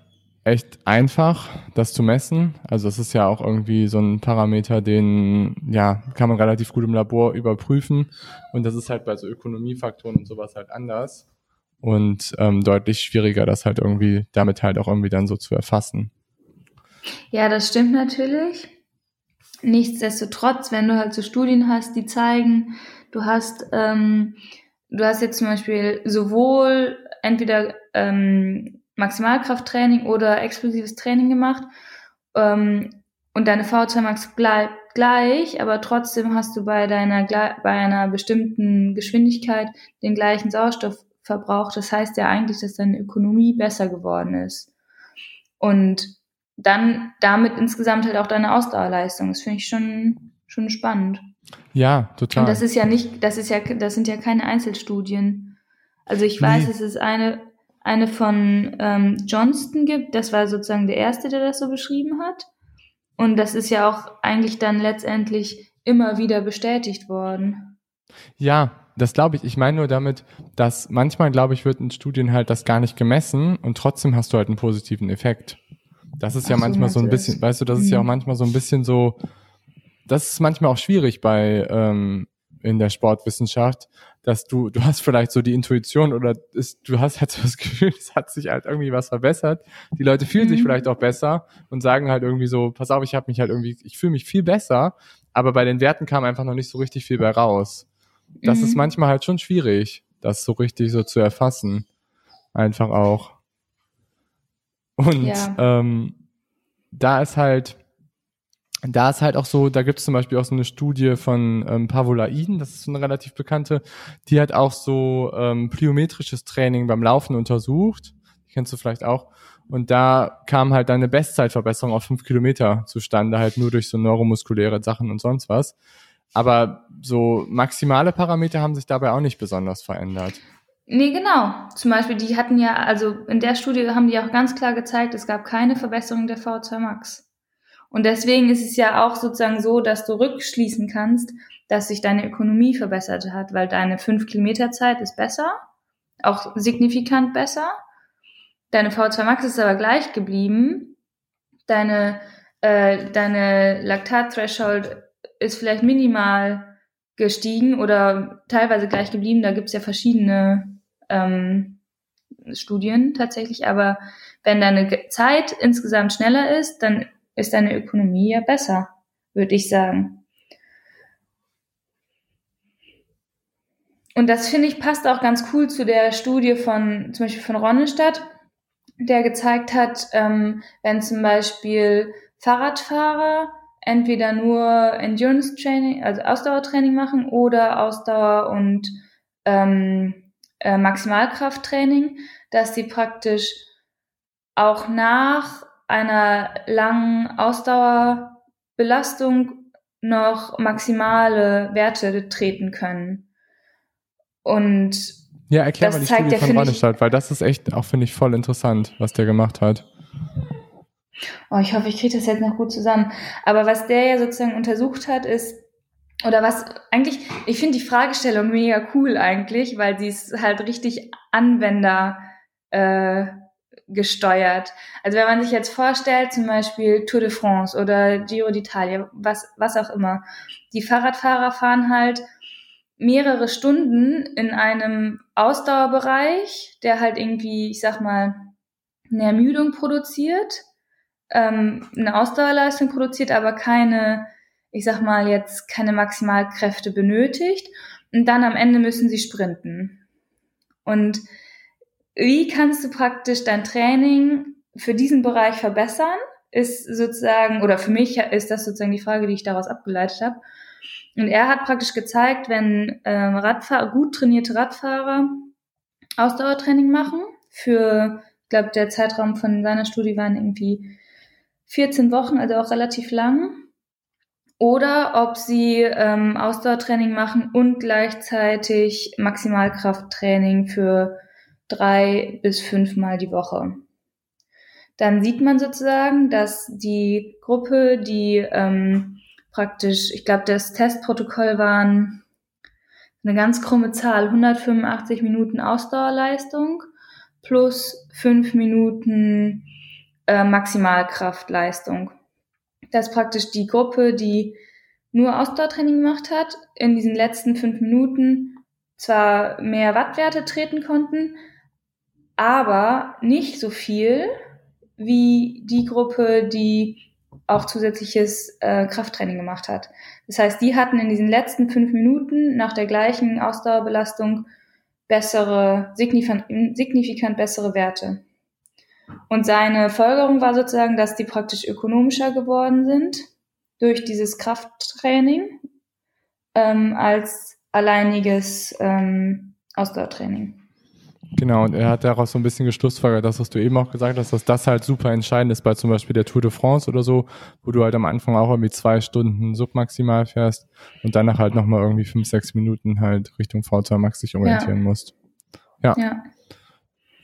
echt einfach, das zu messen. Also es ist ja auch irgendwie so ein Parameter, den ja kann man relativ gut im Labor überprüfen. Und das ist halt bei so Ökonomiefaktoren und sowas halt anders und ähm, deutlich schwieriger, das halt irgendwie damit halt auch irgendwie dann so zu erfassen. Ja, das stimmt natürlich. Nichtsdestotrotz, wenn du halt so Studien hast, die zeigen, du hast ähm, du hast jetzt zum Beispiel sowohl entweder ähm, Maximalkrafttraining oder explosives Training gemacht ähm, und deine V2 Max bleibt gleich, aber trotzdem hast du bei deiner bei einer bestimmten Geschwindigkeit den gleichen Sauerstoffverbrauch. Das heißt ja eigentlich, dass deine Ökonomie besser geworden ist. Und dann damit insgesamt halt auch deine Ausdauerleistung. Das finde ich schon, schon spannend. Ja, total. Und das ist ja nicht, das ist ja, das sind ja keine Einzelstudien. Also ich weiß, nee. dass es eine, eine von ähm, Johnston gibt, das war sozusagen der erste, der das so beschrieben hat. Und das ist ja auch eigentlich dann letztendlich immer wieder bestätigt worden. Ja, das glaube ich. Ich meine nur damit, dass manchmal, glaube ich, wird in Studien halt das gar nicht gemessen und trotzdem hast du halt einen positiven Effekt. Das ist Ach ja manchmal so ein bisschen, weißt du, das ist ja auch mhm. manchmal so ein bisschen so, das ist manchmal auch schwierig bei ähm, in der Sportwissenschaft, dass du, du hast vielleicht so die Intuition oder ist, du hast halt so das Gefühl, es hat sich halt irgendwie was verbessert. Die Leute fühlen mhm. sich vielleicht auch besser und sagen halt irgendwie so, pass auf, ich habe mich halt irgendwie, ich fühle mich viel besser, aber bei den Werten kam einfach noch nicht so richtig viel bei raus. Das mhm. ist manchmal halt schon schwierig, das so richtig so zu erfassen. Einfach auch. Und ja. ähm, da ist halt, da ist halt auch so, da gibt es zum Beispiel auch so eine Studie von ähm, Pavolaiden, das ist so eine relativ bekannte, die hat auch so ähm, plyometrisches Training beim Laufen untersucht. Die kennst du vielleicht auch. Und da kam halt dann eine Bestzeitverbesserung auf fünf Kilometer zustande, halt nur durch so neuromuskuläre Sachen und sonst was. Aber so maximale Parameter haben sich dabei auch nicht besonders verändert. Nee, genau. Zum Beispiel, die hatten ja, also in der Studie haben die auch ganz klar gezeigt, es gab keine Verbesserung der V2 Max. Und deswegen ist es ja auch sozusagen so, dass du rückschließen kannst, dass sich deine Ökonomie verbessert hat, weil deine 5 Kilometer Zeit ist besser, auch signifikant besser. Deine V2 Max ist aber gleich geblieben. Deine, äh, deine Laktat-Threshold ist vielleicht minimal gestiegen oder teilweise gleich geblieben. Da gibt's ja verschiedene ähm, Studien tatsächlich. Aber wenn deine Zeit insgesamt schneller ist, dann ist deine Ökonomie ja besser, würde ich sagen. Und das finde ich passt auch ganz cool zu der Studie von zum Beispiel von Ronnenstadt, der gezeigt hat, ähm, wenn zum Beispiel Fahrradfahrer entweder nur Endurance Training, also Ausdauertraining machen oder Ausdauer und ähm, äh, Maximalkrafttraining, dass sie praktisch auch nach einer langen Ausdauerbelastung noch maximale Werte treten können. Und ja, erklär mal die Studie von Ronnestad, weil das ist echt auch, finde ich, voll interessant, was der gemacht hat. Oh, ich hoffe, ich kriege das jetzt noch gut zusammen. Aber was der ja sozusagen untersucht hat, ist, oder was eigentlich, ich finde die Fragestellung mega cool eigentlich, weil sie ist halt richtig Anwender äh, gesteuert. Also wenn man sich jetzt vorstellt, zum Beispiel Tour de France oder Giro d'Italia, was, was auch immer, die Fahrradfahrer fahren halt mehrere Stunden in einem Ausdauerbereich, der halt irgendwie, ich sag mal, eine Ermüdung produziert, ähm, eine Ausdauerleistung produziert, aber keine ich sag mal, jetzt keine Maximalkräfte benötigt und dann am Ende müssen sie sprinten. Und wie kannst du praktisch dein Training für diesen Bereich verbessern? Ist sozusagen, oder für mich ist das sozusagen die Frage, die ich daraus abgeleitet habe. Und er hat praktisch gezeigt, wenn ähm, Radfahrer, gut trainierte Radfahrer Ausdauertraining machen, für, ich glaube, der Zeitraum von seiner Studie waren irgendwie 14 Wochen, also auch relativ lang, oder ob sie ähm, Ausdauertraining machen und gleichzeitig Maximalkrafttraining für drei bis fünfmal die Woche. Dann sieht man sozusagen, dass die Gruppe, die ähm, praktisch, ich glaube, das Testprotokoll waren eine ganz krumme Zahl, 185 Minuten Ausdauerleistung plus fünf Minuten äh, Maximalkraftleistung dass praktisch die Gruppe, die nur Ausdauertraining gemacht hat, in diesen letzten fünf Minuten zwar mehr Wattwerte treten konnten, aber nicht so viel wie die Gruppe, die auch zusätzliches äh, Krafttraining gemacht hat. Das heißt, die hatten in diesen letzten fünf Minuten nach der gleichen Ausdauerbelastung bessere, signifikant, signifikant bessere Werte. Und seine Folgerung war sozusagen, dass die praktisch ökonomischer geworden sind durch dieses Krafttraining ähm, als alleiniges ähm, Ausdauertraining. Genau, und er hat daraus so ein bisschen geschlussfolgert, das, was du eben auch gesagt hast, dass das halt super entscheidend ist bei zum Beispiel der Tour de France oder so, wo du halt am Anfang auch irgendwie zwei Stunden submaximal fährst und danach halt nochmal irgendwie fünf, sechs Minuten halt Richtung V2 Max dich orientieren ja. musst. Ja. ja.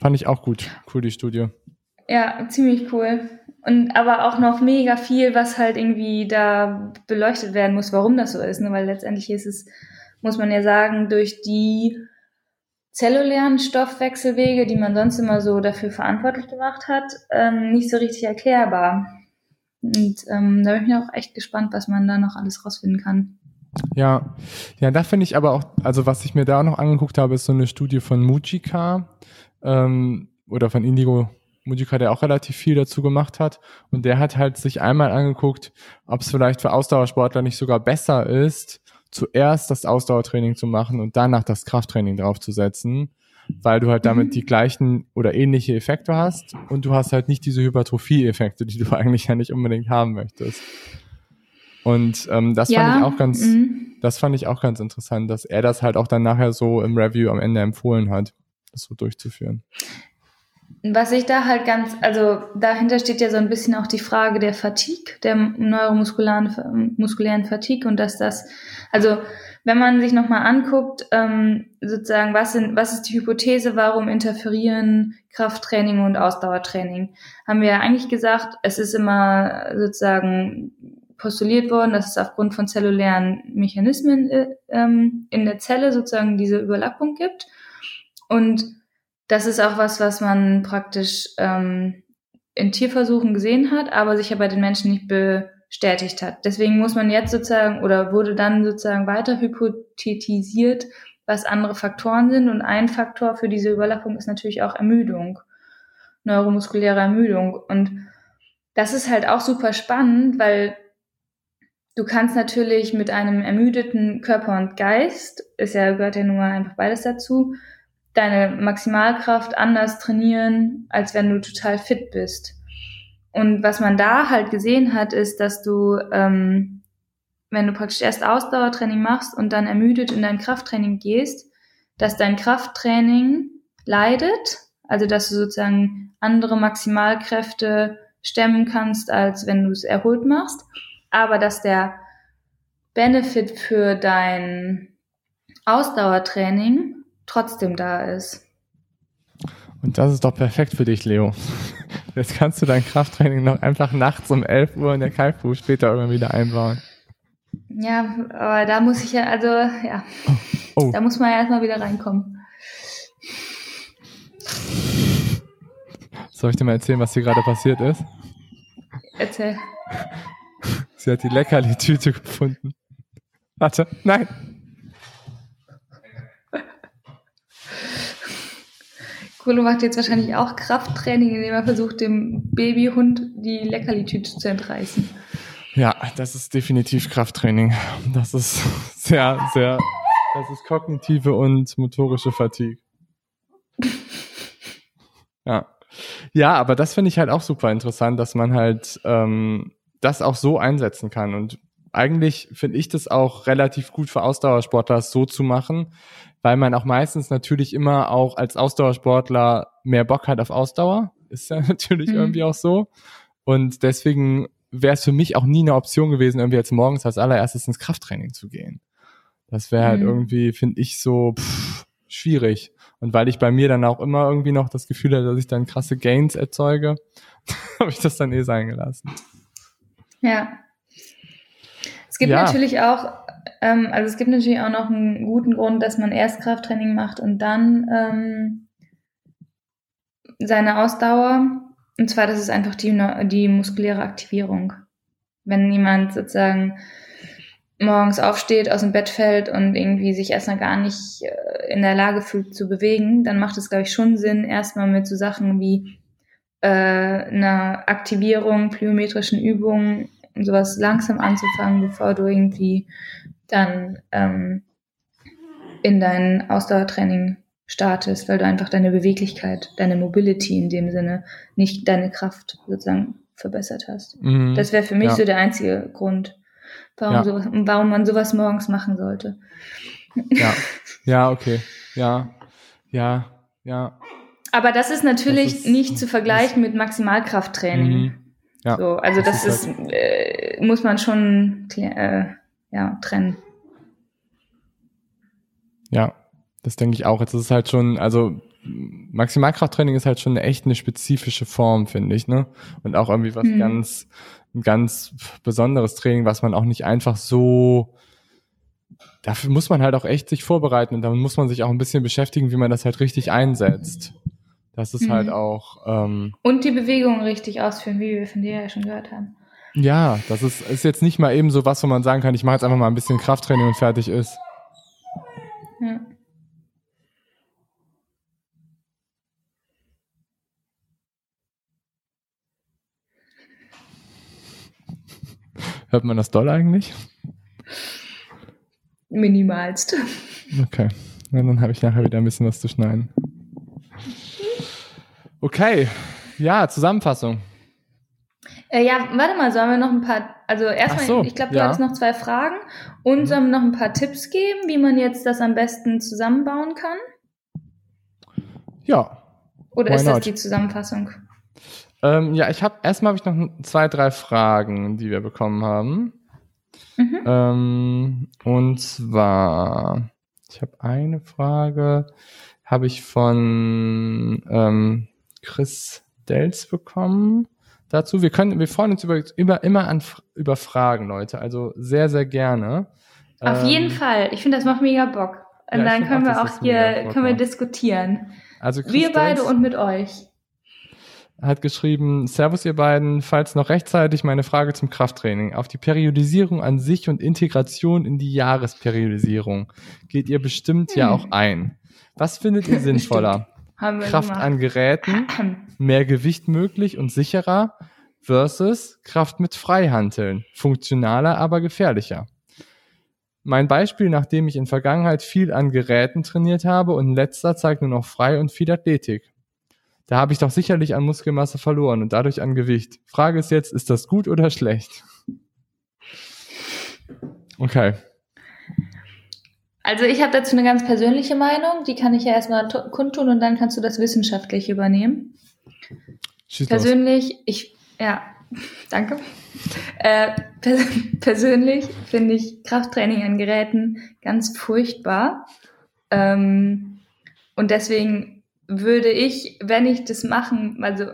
Fand ich auch gut. Cool, die Studie. Ja, ziemlich cool. Und aber auch noch mega viel, was halt irgendwie da beleuchtet werden muss, warum das so ist. Ne? Weil letztendlich ist es, muss man ja sagen, durch die zellulären Stoffwechselwege, die man sonst immer so dafür verantwortlich gemacht hat, ähm, nicht so richtig erklärbar. Und ähm, da bin ich auch echt gespannt, was man da noch alles rausfinden kann. Ja, ja, da finde ich aber auch, also was ich mir da noch angeguckt habe, ist so eine Studie von Mujika ähm, oder von Indigo Mujika, der auch relativ viel dazu gemacht hat. Und der hat halt sich einmal angeguckt, ob es vielleicht für Ausdauersportler nicht sogar besser ist, zuerst das Ausdauertraining zu machen und danach das Krafttraining draufzusetzen, weil du halt damit die gleichen oder ähnliche Effekte hast und du hast halt nicht diese Hypertrophie-Effekte, die du eigentlich ja nicht unbedingt haben möchtest. Und ähm, das ja, fand ich auch ganz, mhm. das fand ich auch ganz interessant, dass er das halt auch dann nachher so im Review am Ende empfohlen hat, das so durchzuführen. Was ich da halt ganz, also dahinter steht ja so ein bisschen auch die Frage der Fatigue, der neuromuskulären muskulären Fatigue und dass das, also wenn man sich nochmal anguckt, ähm, sozusagen, was, sind, was ist die Hypothese, warum interferieren Krafttraining und Ausdauertraining? Haben wir ja eigentlich gesagt, es ist immer sozusagen postuliert worden, dass es aufgrund von zellulären Mechanismen äh, ähm, in der Zelle sozusagen diese Überlappung gibt. Und das ist auch was, was man praktisch ähm, in Tierversuchen gesehen hat, aber sich ja bei den Menschen nicht bestätigt hat. Deswegen muss man jetzt sozusagen oder wurde dann sozusagen weiter hypothetisiert, was andere Faktoren sind. Und ein Faktor für diese Überlappung ist natürlich auch Ermüdung, neuromuskuläre Ermüdung. Und das ist halt auch super spannend, weil du kannst natürlich mit einem ermüdeten Körper und Geist, ist ja, gehört ja nur einfach beides dazu, deine Maximalkraft anders trainieren, als wenn du total fit bist. Und was man da halt gesehen hat, ist, dass du, ähm, wenn du praktisch erst Ausdauertraining machst und dann ermüdet in dein Krafttraining gehst, dass dein Krafttraining leidet, also dass du sozusagen andere Maximalkräfte stemmen kannst, als wenn du es erholt machst, aber dass der Benefit für dein Ausdauertraining trotzdem da ist. Und das ist doch perfekt für dich, Leo. Jetzt kannst du dein Krafttraining noch einfach nachts um 11 Uhr in der Kalkbuch später irgendwann wieder einbauen. Ja, aber da muss ich ja, also, ja. Oh. oh. Da muss man ja erstmal wieder reinkommen. Soll ich dir mal erzählen, was hier gerade passiert ist? Erzähl. Sie hat die Leckerli-Tüte gefunden. Warte, nein. Kolo macht jetzt wahrscheinlich auch Krafttraining, indem er versucht, dem Babyhund die Leckerli-Tüte zu entreißen. Ja, das ist definitiv Krafttraining. Das ist sehr, sehr, das ist kognitive und motorische Fatigue. Ja. Ja, aber das finde ich halt auch super interessant, dass man halt ähm, das auch so einsetzen kann. Und eigentlich finde ich das auch relativ gut für Ausdauersportler, so zu machen, weil man auch meistens natürlich immer auch als Ausdauersportler mehr Bock hat auf Ausdauer. Ist ja natürlich mhm. irgendwie auch so. Und deswegen wäre es für mich auch nie eine Option gewesen, irgendwie jetzt morgens als allererstes ins Krafttraining zu gehen. Das wäre halt mhm. irgendwie, finde ich, so pff, schwierig. Und weil ich bei mir dann auch immer irgendwie noch das Gefühl hatte, dass ich dann krasse Gains erzeuge, habe ich das dann eh sein gelassen. Ja. Es gibt ja. natürlich auch, ähm, also es gibt natürlich auch noch einen guten Grund, dass man erst Krafttraining macht und dann ähm, seine Ausdauer. Und zwar, das ist einfach die, die muskuläre Aktivierung. Wenn jemand sozusagen morgens aufsteht, aus dem Bett fällt und irgendwie sich erstmal gar nicht äh, in der Lage fühlt zu bewegen, dann macht es, glaube ich, schon Sinn, erstmal mit so Sachen wie äh, einer Aktivierung, plyometrischen Übungen und sowas langsam anzufangen, bevor du irgendwie dann ähm, in dein Ausdauertraining startest, weil du einfach deine Beweglichkeit, deine Mobility in dem Sinne, nicht deine Kraft sozusagen verbessert hast. Mhm. Das wäre für mich ja. so der einzige Grund, warum, ja. sowas, warum man sowas morgens machen sollte. Ja, ja, okay. Ja, ja, ja. Aber das ist natürlich das ist, nicht zu vergleichen mit Maximalkrafttraining. Mhm. Ja, so, also das, das ist, halt äh, muss man schon äh, ja, trennen. Ja, das denke ich auch. Jetzt ist es halt schon, also Maximalkrafttraining ist halt schon echt eine spezifische Form, finde ich, ne? Und auch irgendwie was mhm. ganz ein ganz besonderes Training, was man auch nicht einfach so dafür muss man halt auch echt sich vorbereiten und dann muss man sich auch ein bisschen beschäftigen, wie man das halt richtig einsetzt. Das ist halt mhm. halt auch. Ähm, und die Bewegung richtig ausführen, wie wir von dir ja schon gehört haben. Ja, das ist, ist jetzt nicht mal eben so was, wo man sagen kann, ich mache jetzt einfach mal ein bisschen Krafttraining und fertig ist. Ja. Hört man das doll eigentlich? Minimalst. Okay. Ja, dann habe ich nachher wieder ein bisschen was zu schneiden. Okay. Ja, Zusammenfassung. Äh, ja, warte mal, sollen wir noch ein paar, also erstmal, so, ich glaube, du ja. hast noch zwei Fragen und mhm. sollen wir noch ein paar Tipps geben, wie man jetzt das am besten zusammenbauen kann? Ja. Oder ist not? das die Zusammenfassung? Ähm, ja, ich habe erstmal habe ich noch zwei, drei Fragen, die wir bekommen haben. Mhm. Ähm, und zwar, ich habe eine Frage, habe ich von ähm, Chris Dels bekommen dazu. Wir können, wir freuen uns über, über immer an über Fragen, Leute. Also sehr, sehr gerne. Auf ähm, jeden Fall. Ich finde, das macht mega Bock. Und ja, dann können auch, wir auch hier können wir diskutieren. Also Chris wir beide und mit euch hat geschrieben, Servus ihr beiden, falls noch rechtzeitig meine Frage zum Krafttraining. Auf die Periodisierung an sich und Integration in die Jahresperiodisierung geht ihr bestimmt hm. ja auch ein. Was findet ihr sinnvoller? Kraft gemacht. an Geräten, mehr Gewicht möglich und sicherer versus Kraft mit Freihanteln, funktionaler, aber gefährlicher. Mein Beispiel, nachdem ich in Vergangenheit viel an Geräten trainiert habe und letzter zeigt nur noch frei und viel Athletik da habe ich doch sicherlich an Muskelmasse verloren und dadurch an Gewicht. Frage ist jetzt, ist das gut oder schlecht? Okay. Also ich habe dazu eine ganz persönliche Meinung, die kann ich ja erstmal kundtun und dann kannst du das wissenschaftlich übernehmen. Schieß Persönlich, los. ich, ja, danke. Äh, pers persönlich finde ich Krafttraining an Geräten ganz furchtbar. Ähm, und deswegen würde ich, wenn ich das machen, also,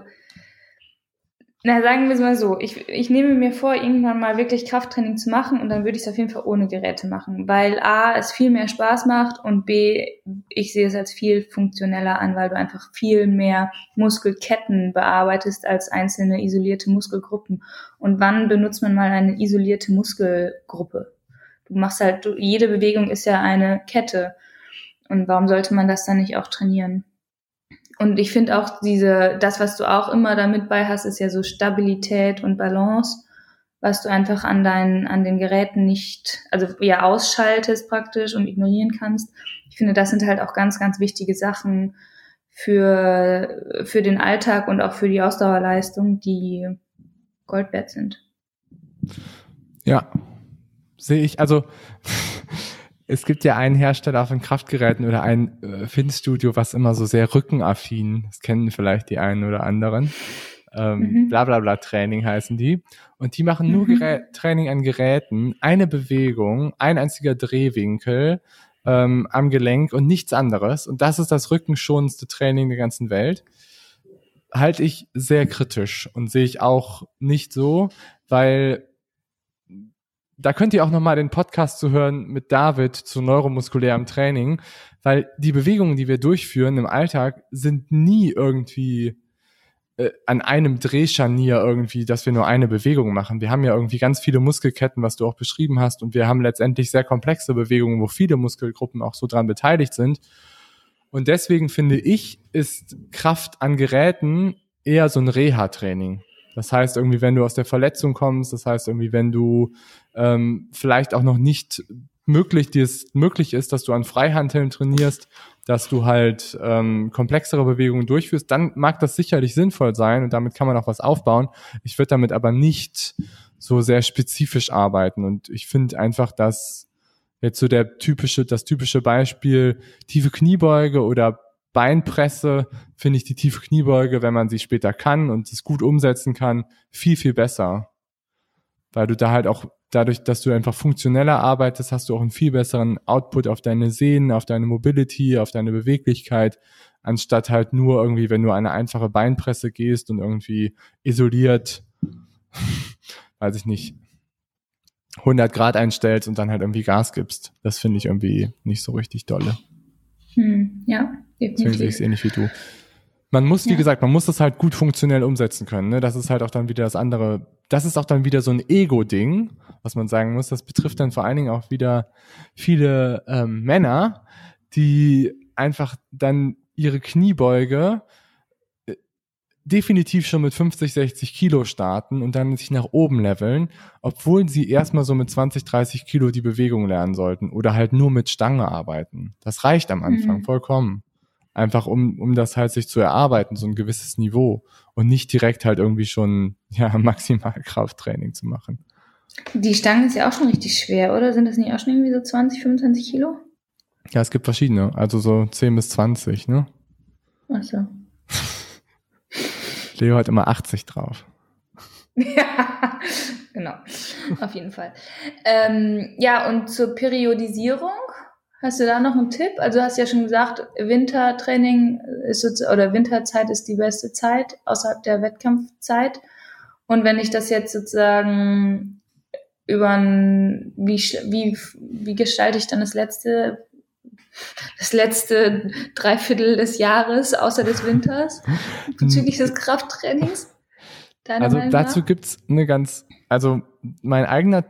na, sagen wir es mal so, ich, ich nehme mir vor, irgendwann mal wirklich Krafttraining zu machen und dann würde ich es auf jeden Fall ohne Geräte machen, weil A, es viel mehr Spaß macht und B, ich sehe es als viel funktioneller an, weil du einfach viel mehr Muskelketten bearbeitest als einzelne isolierte Muskelgruppen. Und wann benutzt man mal eine isolierte Muskelgruppe? Du machst halt, du, jede Bewegung ist ja eine Kette. Und warum sollte man das dann nicht auch trainieren? Und ich finde auch diese, das, was du auch immer damit bei hast, ist ja so Stabilität und Balance, was du einfach an deinen, an den Geräten nicht, also ja ausschaltest praktisch und ignorieren kannst. Ich finde, das sind halt auch ganz, ganz wichtige Sachen für, für den Alltag und auch für die Ausdauerleistung, die Gold wert sind. Ja, sehe ich. Also es gibt ja einen Hersteller von Kraftgeräten oder ein äh, Fitnessstudio, was immer so sehr rückenaffin, das kennen vielleicht die einen oder anderen. Ähm, mhm. bla bla bla Training heißen die. Und die machen nur mhm. Training an Geräten, eine Bewegung, ein einziger Drehwinkel ähm, am Gelenk und nichts anderes. Und das ist das rückenschonendste Training der ganzen Welt. Halte ich sehr kritisch und sehe ich auch nicht so, weil da könnt ihr auch nochmal den Podcast zu hören mit David zu neuromuskulärem Training, weil die Bewegungen, die wir durchführen im Alltag, sind nie irgendwie äh, an einem Drehscharnier irgendwie, dass wir nur eine Bewegung machen. Wir haben ja irgendwie ganz viele Muskelketten, was du auch beschrieben hast, und wir haben letztendlich sehr komplexe Bewegungen, wo viele Muskelgruppen auch so dran beteiligt sind. Und deswegen finde ich, ist Kraft an Geräten eher so ein Reha-Training. Das heißt irgendwie, wenn du aus der Verletzung kommst, das heißt irgendwie, wenn du ähm, vielleicht auch noch nicht möglich, dir es möglich ist, dass du an Freihandeln trainierst, dass du halt ähm, komplexere Bewegungen durchführst, dann mag das sicherlich sinnvoll sein und damit kann man auch was aufbauen. Ich würde damit aber nicht so sehr spezifisch arbeiten und ich finde einfach, dass jetzt so der typische, das typische Beispiel tiefe Kniebeuge oder Beinpresse finde ich die tiefe Kniebeuge, wenn man sie später kann und es gut umsetzen kann, viel, viel besser. Weil du da halt auch dadurch, dass du einfach funktioneller arbeitest, hast du auch einen viel besseren Output auf deine Sehnen, auf deine Mobility, auf deine Beweglichkeit, anstatt halt nur irgendwie, wenn du eine einfache Beinpresse gehst und irgendwie isoliert, weiß ich nicht, 100 Grad einstellst und dann halt irgendwie Gas gibst. Das finde ich irgendwie nicht so richtig dolle. Hm, ja, definitiv. Deswegen sehe ich es ähnlich wie du. Man muss, wie ja. gesagt, man muss das halt gut funktionell umsetzen können. Ne? Das ist halt auch dann wieder das andere. Das ist auch dann wieder so ein Ego-Ding, was man sagen muss. Das betrifft dann vor allen Dingen auch wieder viele ähm, Männer, die einfach dann ihre Kniebeuge äh, definitiv schon mit 50, 60 Kilo starten und dann sich nach oben leveln, obwohl sie erstmal so mit 20, 30 Kilo die Bewegung lernen sollten oder halt nur mit Stange arbeiten. Das reicht am Anfang mhm. vollkommen. Einfach um, um das halt sich zu erarbeiten, so ein gewisses Niveau und nicht direkt halt irgendwie schon ja, maximal Krafttraining zu machen. Die Stange ist ja auch schon richtig schwer, oder? Sind das nicht auch schon irgendwie so 20, 25 Kilo? Ja, es gibt verschiedene, also so 10 bis 20, ne? Ach so. Leo hat immer 80 drauf. ja, genau. Auf jeden Fall. Ähm, ja, und zur Periodisierung, hast du da noch einen Tipp? Also du hast ja schon gesagt, Wintertraining ist oder Winterzeit ist die beste Zeit außerhalb der Wettkampfzeit. Und wenn ich das jetzt sozusagen über ein, wie, wie, wie gestalte ich dann das letzte, das letzte Dreiviertel des Jahres außer des Winters bezüglich des Krafttrainings? Deiner also dazu gibt's eine ganz, also mein eigener,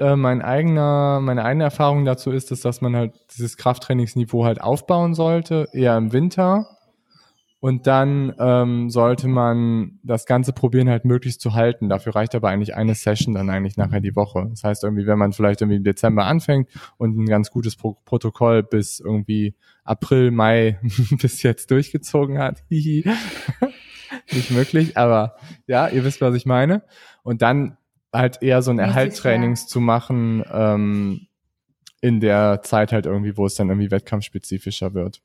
äh, mein eigener, meine eigene Erfahrung dazu ist, ist, dass man halt dieses Krafttrainingsniveau halt aufbauen sollte, eher im Winter und dann ähm, sollte man das Ganze probieren, halt möglichst zu halten. Dafür reicht aber eigentlich eine Session dann eigentlich nachher die Woche. Das heißt irgendwie, wenn man vielleicht irgendwie im Dezember anfängt und ein ganz gutes Pro Protokoll bis irgendwie April, Mai bis jetzt durchgezogen hat, nicht möglich, aber ja, ihr wisst, was ich meine. Und dann halt eher so ein Erhaltstrainings zu machen ähm, in der Zeit halt irgendwie, wo es dann irgendwie wettkampfspezifischer wird.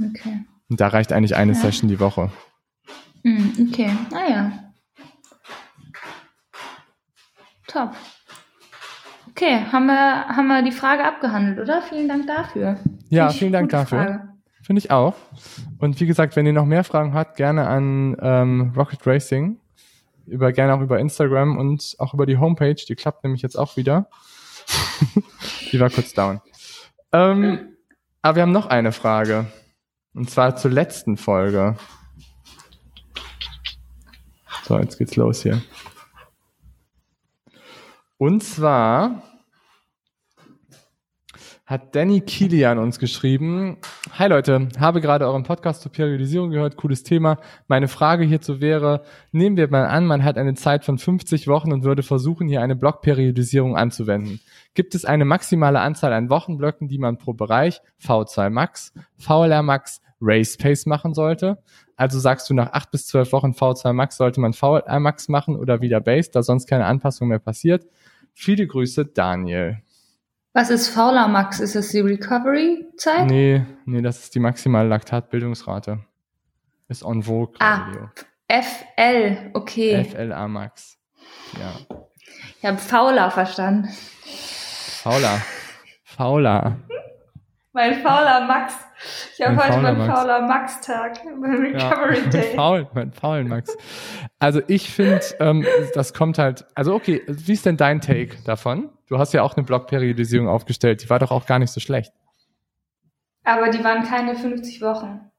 Okay. Und da reicht eigentlich eine ja. Session die Woche. Hm, okay, ah ja. Top. Okay, haben wir, haben wir die Frage abgehandelt, oder? Vielen Dank dafür. Ja, vielen Dank dafür. Finde ich auch. Und wie gesagt, wenn ihr noch mehr Fragen habt, gerne an ähm, Rocket Racing. Über, gerne auch über Instagram und auch über die Homepage. Die klappt nämlich jetzt auch wieder. die war kurz down. Ähm, aber wir haben noch eine Frage. Und zwar zur letzten Folge. So, jetzt geht's los hier. Und zwar hat Danny Kilian uns geschrieben. Hi Leute, habe gerade euren Podcast zur Periodisierung gehört, cooles Thema. Meine Frage hierzu wäre, nehmen wir mal an, man hat eine Zeit von 50 Wochen und würde versuchen, hier eine Blockperiodisierung anzuwenden. Gibt es eine maximale Anzahl an Wochenblöcken, die man pro Bereich V2 Max, VLR Max, Race Pace machen sollte? Also sagst du, nach acht bis zwölf Wochen V2 Max sollte man VLR Max machen oder wieder Base, da sonst keine Anpassung mehr passiert? Viele Grüße, Daniel. Was ist Fauler Max? Ist das die Recovery-Zeit? Nee, nee, das ist die maximale Laktatbildungsrate. Ist on vogue. Ah, FL, okay. FLA Max. Ja. Ich habe Fauler verstanden. Fauler. Fauler. Mein fauler Max. Ich habe heute meinen fauler Max-Tag, mein Recovery ja, Day. Faul, mein faulen Max. Also ich finde, ähm, das kommt halt, also okay, wie ist denn dein Take davon? Du hast ja auch eine Blockperiodisierung aufgestellt, die war doch auch gar nicht so schlecht. Aber die waren keine 50 Wochen.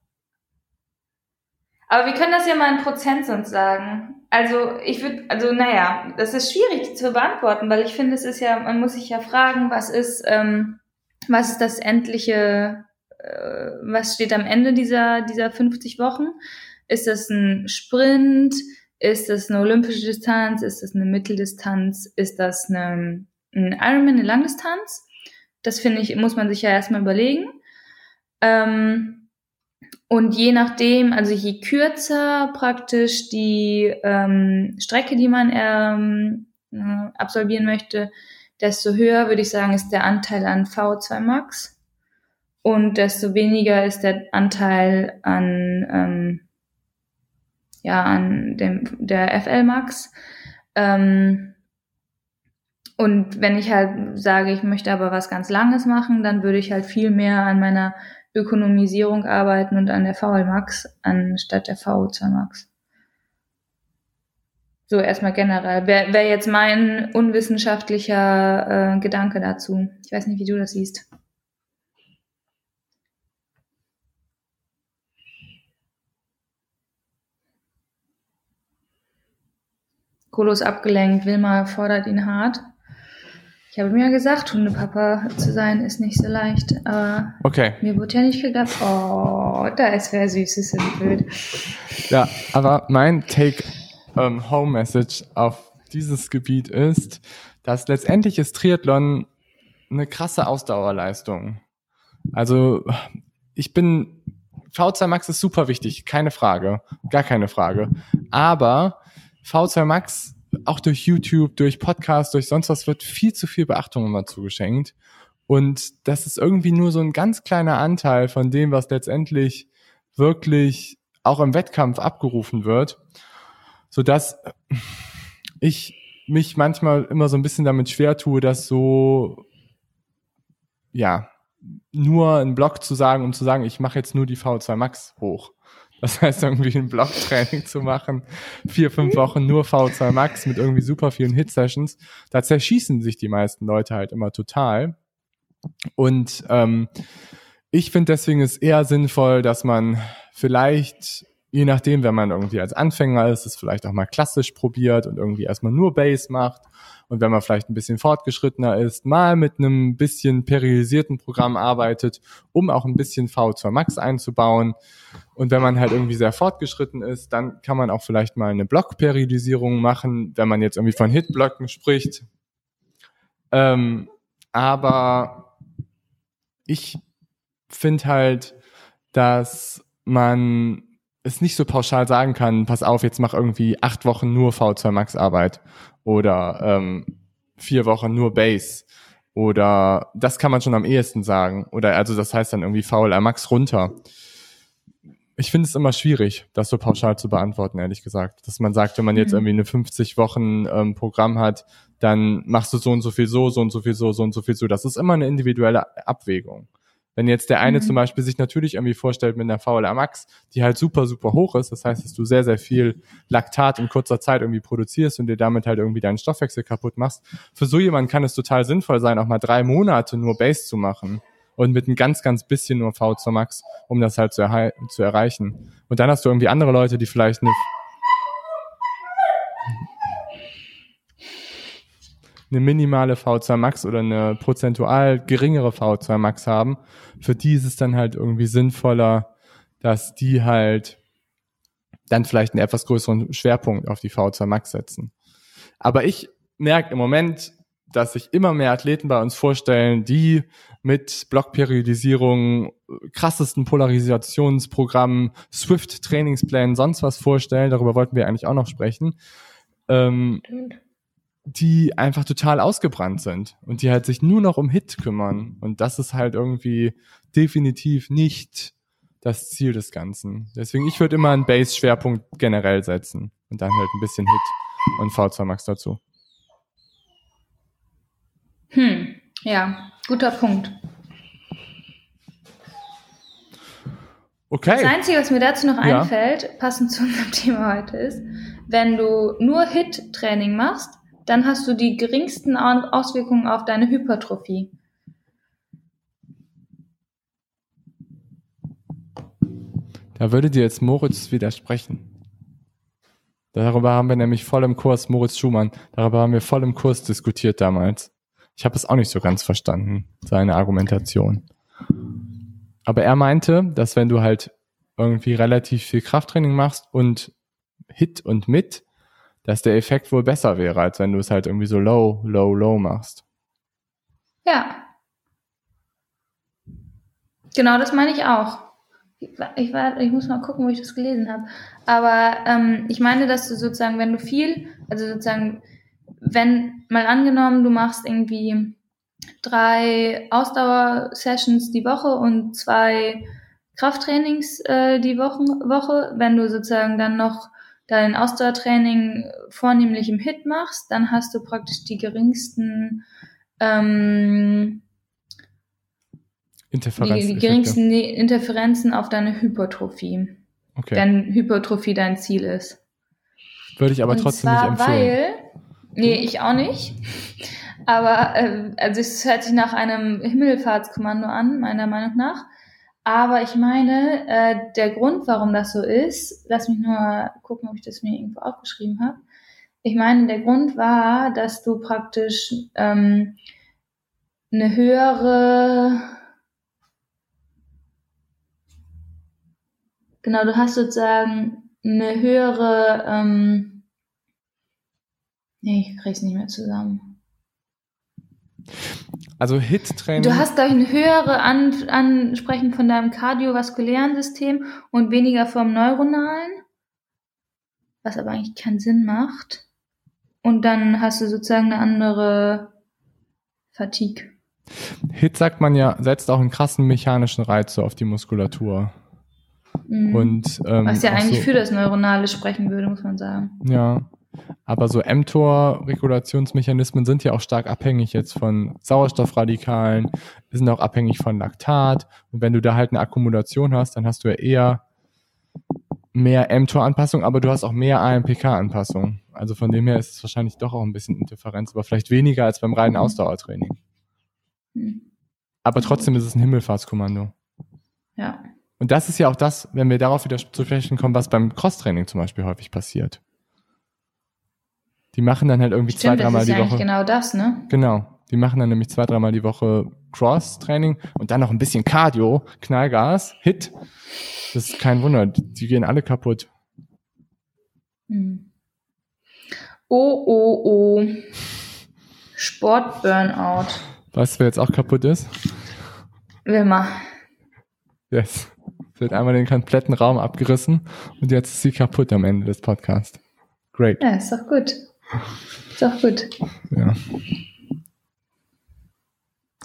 Aber wir können das ja mal in Prozent sonst sagen. Also ich würde, also naja, das ist schwierig zu beantworten, weil ich finde, es ist ja, man muss sich ja fragen, was ist, ähm, was ist das endliche, äh, was steht am Ende dieser, dieser 50 Wochen? Ist das ein Sprint? Ist das eine olympische Distanz? Ist das eine Mitteldistanz? Ist das eine, ein Ironman, eine Langdistanz? Das finde ich, muss man sich ja erstmal überlegen. Ähm, und je nachdem, also je kürzer praktisch die ähm, Strecke, die man ähm, äh, absolvieren möchte, desto höher würde ich sagen, ist der Anteil an V2 Max und desto weniger ist der Anteil an ähm, ja an dem der FL Max. Ähm, und wenn ich halt sage, ich möchte aber was ganz Langes machen, dann würde ich halt viel mehr an meiner Ökonomisierung arbeiten und an der VL Max anstatt der VO2 Max. So erstmal generell. Wäre wär jetzt mein unwissenschaftlicher äh, Gedanke dazu. Ich weiß nicht, wie du das siehst. Kolos abgelenkt, Wilma fordert ihn hart. Ich habe mir ja gesagt, Hundepapa zu sein ist nicht so leicht. Aber okay. mir wurde ja nicht gedacht, oh, da ist wer Süßes im Bild. Ja, aber mein Take ähm, auf dieses Gebiet ist, dass letztendlich ist Triathlon eine krasse Ausdauerleistung. Also ich bin V2 Max ist super wichtig, keine Frage, gar keine Frage. Aber V2 Max auch durch YouTube, durch Podcast, durch sonst was wird viel zu viel Beachtung immer zugeschenkt. Und das ist irgendwie nur so ein ganz kleiner Anteil von dem, was letztendlich wirklich auch im Wettkampf abgerufen wird so dass ich mich manchmal immer so ein bisschen damit schwer tue, das so, ja, nur einen Block zu sagen, um zu sagen, ich mache jetzt nur die V2 Max hoch. Das heißt, irgendwie ein Blocktraining zu machen, vier, fünf Wochen nur V2 Max mit irgendwie super vielen Hit-Sessions. Da zerschießen sich die meisten Leute halt immer total. Und ähm, ich finde deswegen ist eher sinnvoll, dass man vielleicht je nachdem, wenn man irgendwie als Anfänger ist, es vielleicht auch mal klassisch probiert und irgendwie erstmal nur Bass macht. Und wenn man vielleicht ein bisschen fortgeschrittener ist, mal mit einem bisschen periodisierten Programm arbeitet, um auch ein bisschen V2 Max einzubauen. Und wenn man halt irgendwie sehr fortgeschritten ist, dann kann man auch vielleicht mal eine Blockperiodisierung machen, wenn man jetzt irgendwie von Hitblöcken spricht. Ähm, aber ich finde halt, dass man es nicht so pauschal sagen kann, pass auf, jetzt mach irgendwie acht Wochen nur V2 Max Arbeit oder ähm, vier Wochen nur Base oder das kann man schon am ehesten sagen oder also das heißt dann irgendwie VLR Max runter. Ich finde es immer schwierig, das so pauschal zu beantworten, ehrlich gesagt. Dass man sagt, wenn man jetzt mhm. irgendwie eine 50 Wochen ähm, Programm hat, dann machst du so und so viel so, so und so viel so, so und so viel so. Das ist immer eine individuelle Abwägung. Wenn jetzt der eine mhm. zum Beispiel sich natürlich irgendwie vorstellt mit einer VLA Max, die halt super, super hoch ist, das heißt, dass du sehr, sehr viel Laktat in kurzer Zeit irgendwie produzierst und dir damit halt irgendwie deinen Stoffwechsel kaputt machst. Für so jemanden kann es total sinnvoll sein, auch mal drei Monate nur Base zu machen und mit ein ganz, ganz bisschen nur V zur Max, um das halt zu, zu erreichen. Und dann hast du irgendwie andere Leute, die vielleicht eine eine minimale V2 Max oder eine prozentual geringere V2 Max haben, für die ist es dann halt irgendwie sinnvoller, dass die halt dann vielleicht einen etwas größeren Schwerpunkt auf die V2 Max setzen. Aber ich merke im Moment, dass sich immer mehr Athleten bei uns vorstellen, die mit Blockperiodisierung, krassesten Polarisationsprogrammen, Swift-Trainingsplänen, sonst was vorstellen. Darüber wollten wir eigentlich auch noch sprechen. Ähm, die einfach total ausgebrannt sind und die halt sich nur noch um Hit kümmern. Und das ist halt irgendwie definitiv nicht das Ziel des Ganzen. Deswegen, ich würde immer einen Base-Schwerpunkt generell setzen und dann halt ein bisschen Hit und V2 Max dazu. Hm, ja, guter Punkt. Okay. Das Einzige, was mir dazu noch ja. einfällt, passend zu unserem Thema heute ist, wenn du nur Hit-Training machst, dann hast du die geringsten Auswirkungen auf deine Hypertrophie. Da würde dir jetzt Moritz widersprechen. Darüber haben wir nämlich voll im Kurs, Moritz Schumann, darüber haben wir voll im Kurs diskutiert damals. Ich habe es auch nicht so ganz verstanden, seine Argumentation. Aber er meinte, dass wenn du halt irgendwie relativ viel Krafttraining machst und Hit und mit, dass der Effekt wohl besser wäre, als wenn du es halt irgendwie so low, low, low machst. Ja. Genau, das meine ich auch. Ich, war, ich muss mal gucken, wo ich das gelesen habe. Aber ähm, ich meine, dass du sozusagen, wenn du viel, also sozusagen wenn mal angenommen, du machst irgendwie drei Ausdauersessions die Woche und zwei Krafttrainings äh, die Woche, Woche, wenn du sozusagen dann noch dein Ausdauertraining vornehmlich im Hit machst, dann hast du praktisch die geringsten ähm, Interferenzen, die, die geringsten Interferenzen auf deine Hypertrophie. Okay. Wenn Hypertrophie dein Ziel ist. Würde ich aber und trotzdem nicht empfehlen. Weil, Nee, ich auch nicht. Aber äh, also es hört sich nach einem Himmelfahrtskommando an, meiner Meinung nach. Aber ich meine, äh, der Grund, warum das so ist, lass mich nur gucken, ob ich das mir irgendwo aufgeschrieben habe. Ich meine, der Grund war, dass du praktisch ähm, eine höhere, genau, du hast sozusagen eine höhere ähm, Nee, ich krieg's nicht mehr zusammen. Also Hit-Training. Du hast, ich, eine höhere An Ansprechen von deinem kardiovaskulären System und weniger vom neuronalen, was aber eigentlich keinen Sinn macht. Und dann hast du sozusagen eine andere Fatigue. Hit sagt man ja, setzt auch einen krassen mechanischen Reiz auf die Muskulatur. Mhm. Und, ähm, was ja eigentlich so, für das Neuronale sprechen würde, muss man sagen. Ja. Aber so mTOR-Regulationsmechanismen sind ja auch stark abhängig jetzt von Sauerstoffradikalen, sind auch abhängig von Laktat. Und wenn du da halt eine Akkumulation hast, dann hast du ja eher mehr mTOR-Anpassung, aber du hast auch mehr AMPK-Anpassung. Also von dem her ist es wahrscheinlich doch auch ein bisschen Interferenz, aber vielleicht weniger als beim reinen Ausdauertraining. Aber trotzdem ist es ein Himmelfahrtskommando. Ja. Und das ist ja auch das, wenn wir darauf wieder zu sprechen kommen, was beim Cross-Training zum Beispiel häufig passiert. Die machen dann halt irgendwie Stimmt, zwei, dreimal die Woche. genau das, ne? Genau. Die machen dann nämlich zwei, dreimal die Woche Cross-Training und dann noch ein bisschen Cardio, Knallgas, Hit. Das ist kein Wunder. Die gehen alle kaputt. Hm. Oh, oh, oh. Sport-Burnout. Weißt du, wer jetzt auch kaputt ist? Wilma. Yes. Sie hat einmal den kompletten Raum abgerissen und jetzt ist sie kaputt am Ende des Podcasts. Great. Ja, ist doch gut. Ist auch gut. Ja.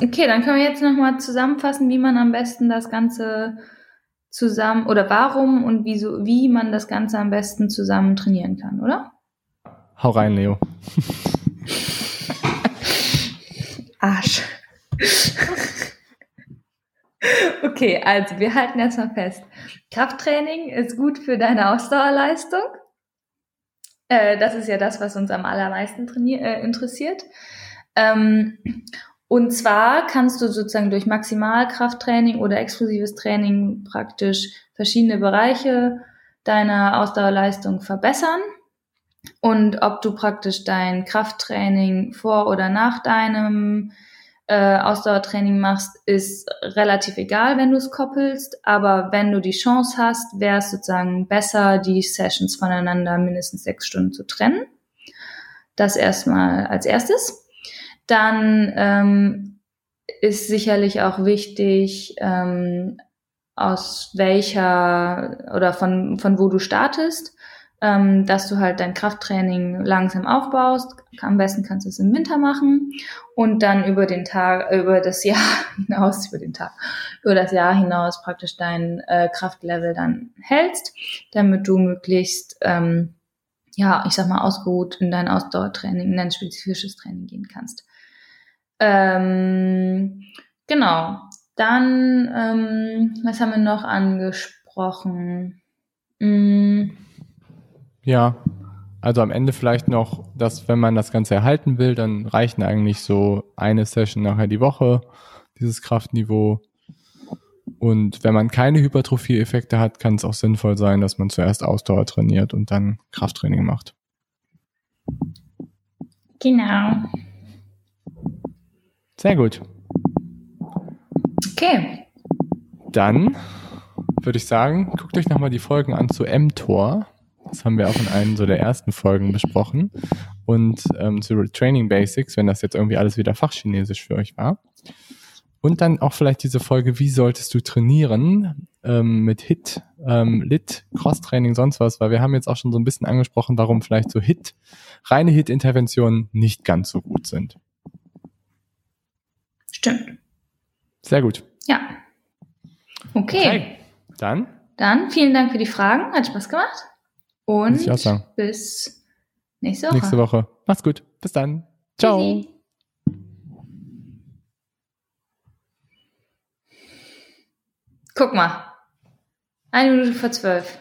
Okay, dann können wir jetzt nochmal zusammenfassen, wie man am besten das Ganze zusammen oder warum und wieso, wie man das Ganze am besten zusammen trainieren kann, oder? Hau rein, Leo. Arsch. okay, also wir halten erstmal fest. Krafttraining ist gut für deine Ausdauerleistung. Äh, das ist ja das, was uns am allermeisten äh, interessiert. Ähm, und zwar kannst du sozusagen durch Maximalkrafttraining oder exklusives Training praktisch verschiedene Bereiche deiner Ausdauerleistung verbessern. und ob du praktisch dein Krafttraining vor oder nach deinem äh, Ausdauertraining machst, ist relativ egal, wenn du es koppelst. Aber wenn du die Chance hast, wäre es sozusagen besser, die Sessions voneinander mindestens sechs Stunden zu trennen. Das erstmal als erstes. Dann ähm, ist sicherlich auch wichtig, ähm, aus welcher oder von, von wo du startest ähm, dass du halt dein Krafttraining langsam aufbaust. Am besten kannst du es im Winter machen und dann über den Tag, über das Jahr hinaus, über den Tag, über das Jahr hinaus praktisch dein äh, Kraftlevel dann hältst, damit du möglichst, ähm, ja, ich sag mal, ausgeruht in dein Ausdauertraining, in dein spezifisches Training gehen kannst. Ähm, genau. Dann, ähm, was haben wir noch angesprochen? Mm. Ja, also am Ende vielleicht noch, dass wenn man das Ganze erhalten will, dann reichen eigentlich so eine Session nachher die Woche, dieses Kraftniveau. Und wenn man keine Hypertrophie-Effekte hat, kann es auch sinnvoll sein, dass man zuerst Ausdauer trainiert und dann Krafttraining macht. Genau. Sehr gut. Okay. Dann würde ich sagen, guckt euch nochmal die Folgen an zu mTOR. Das haben wir auch in einer so der ersten Folgen besprochen. Und ähm, zu Training Basics, wenn das jetzt irgendwie alles wieder Fachchinesisch für euch war. Und dann auch vielleicht diese Folge, wie solltest du trainieren ähm, mit HIT, ähm, LIT, Cross-Training, sonst was, weil wir haben jetzt auch schon so ein bisschen angesprochen, warum vielleicht so HIT, reine HIT-Interventionen nicht ganz so gut sind. Stimmt. Sehr gut. Ja. Okay. okay. Dann? Dann vielen Dank für die Fragen. Hat Spaß gemacht. Und bis nächste Woche. Nächste Woche. Mach's gut. Bis dann. Ciao. Easy. Guck mal. Eine Minute vor zwölf.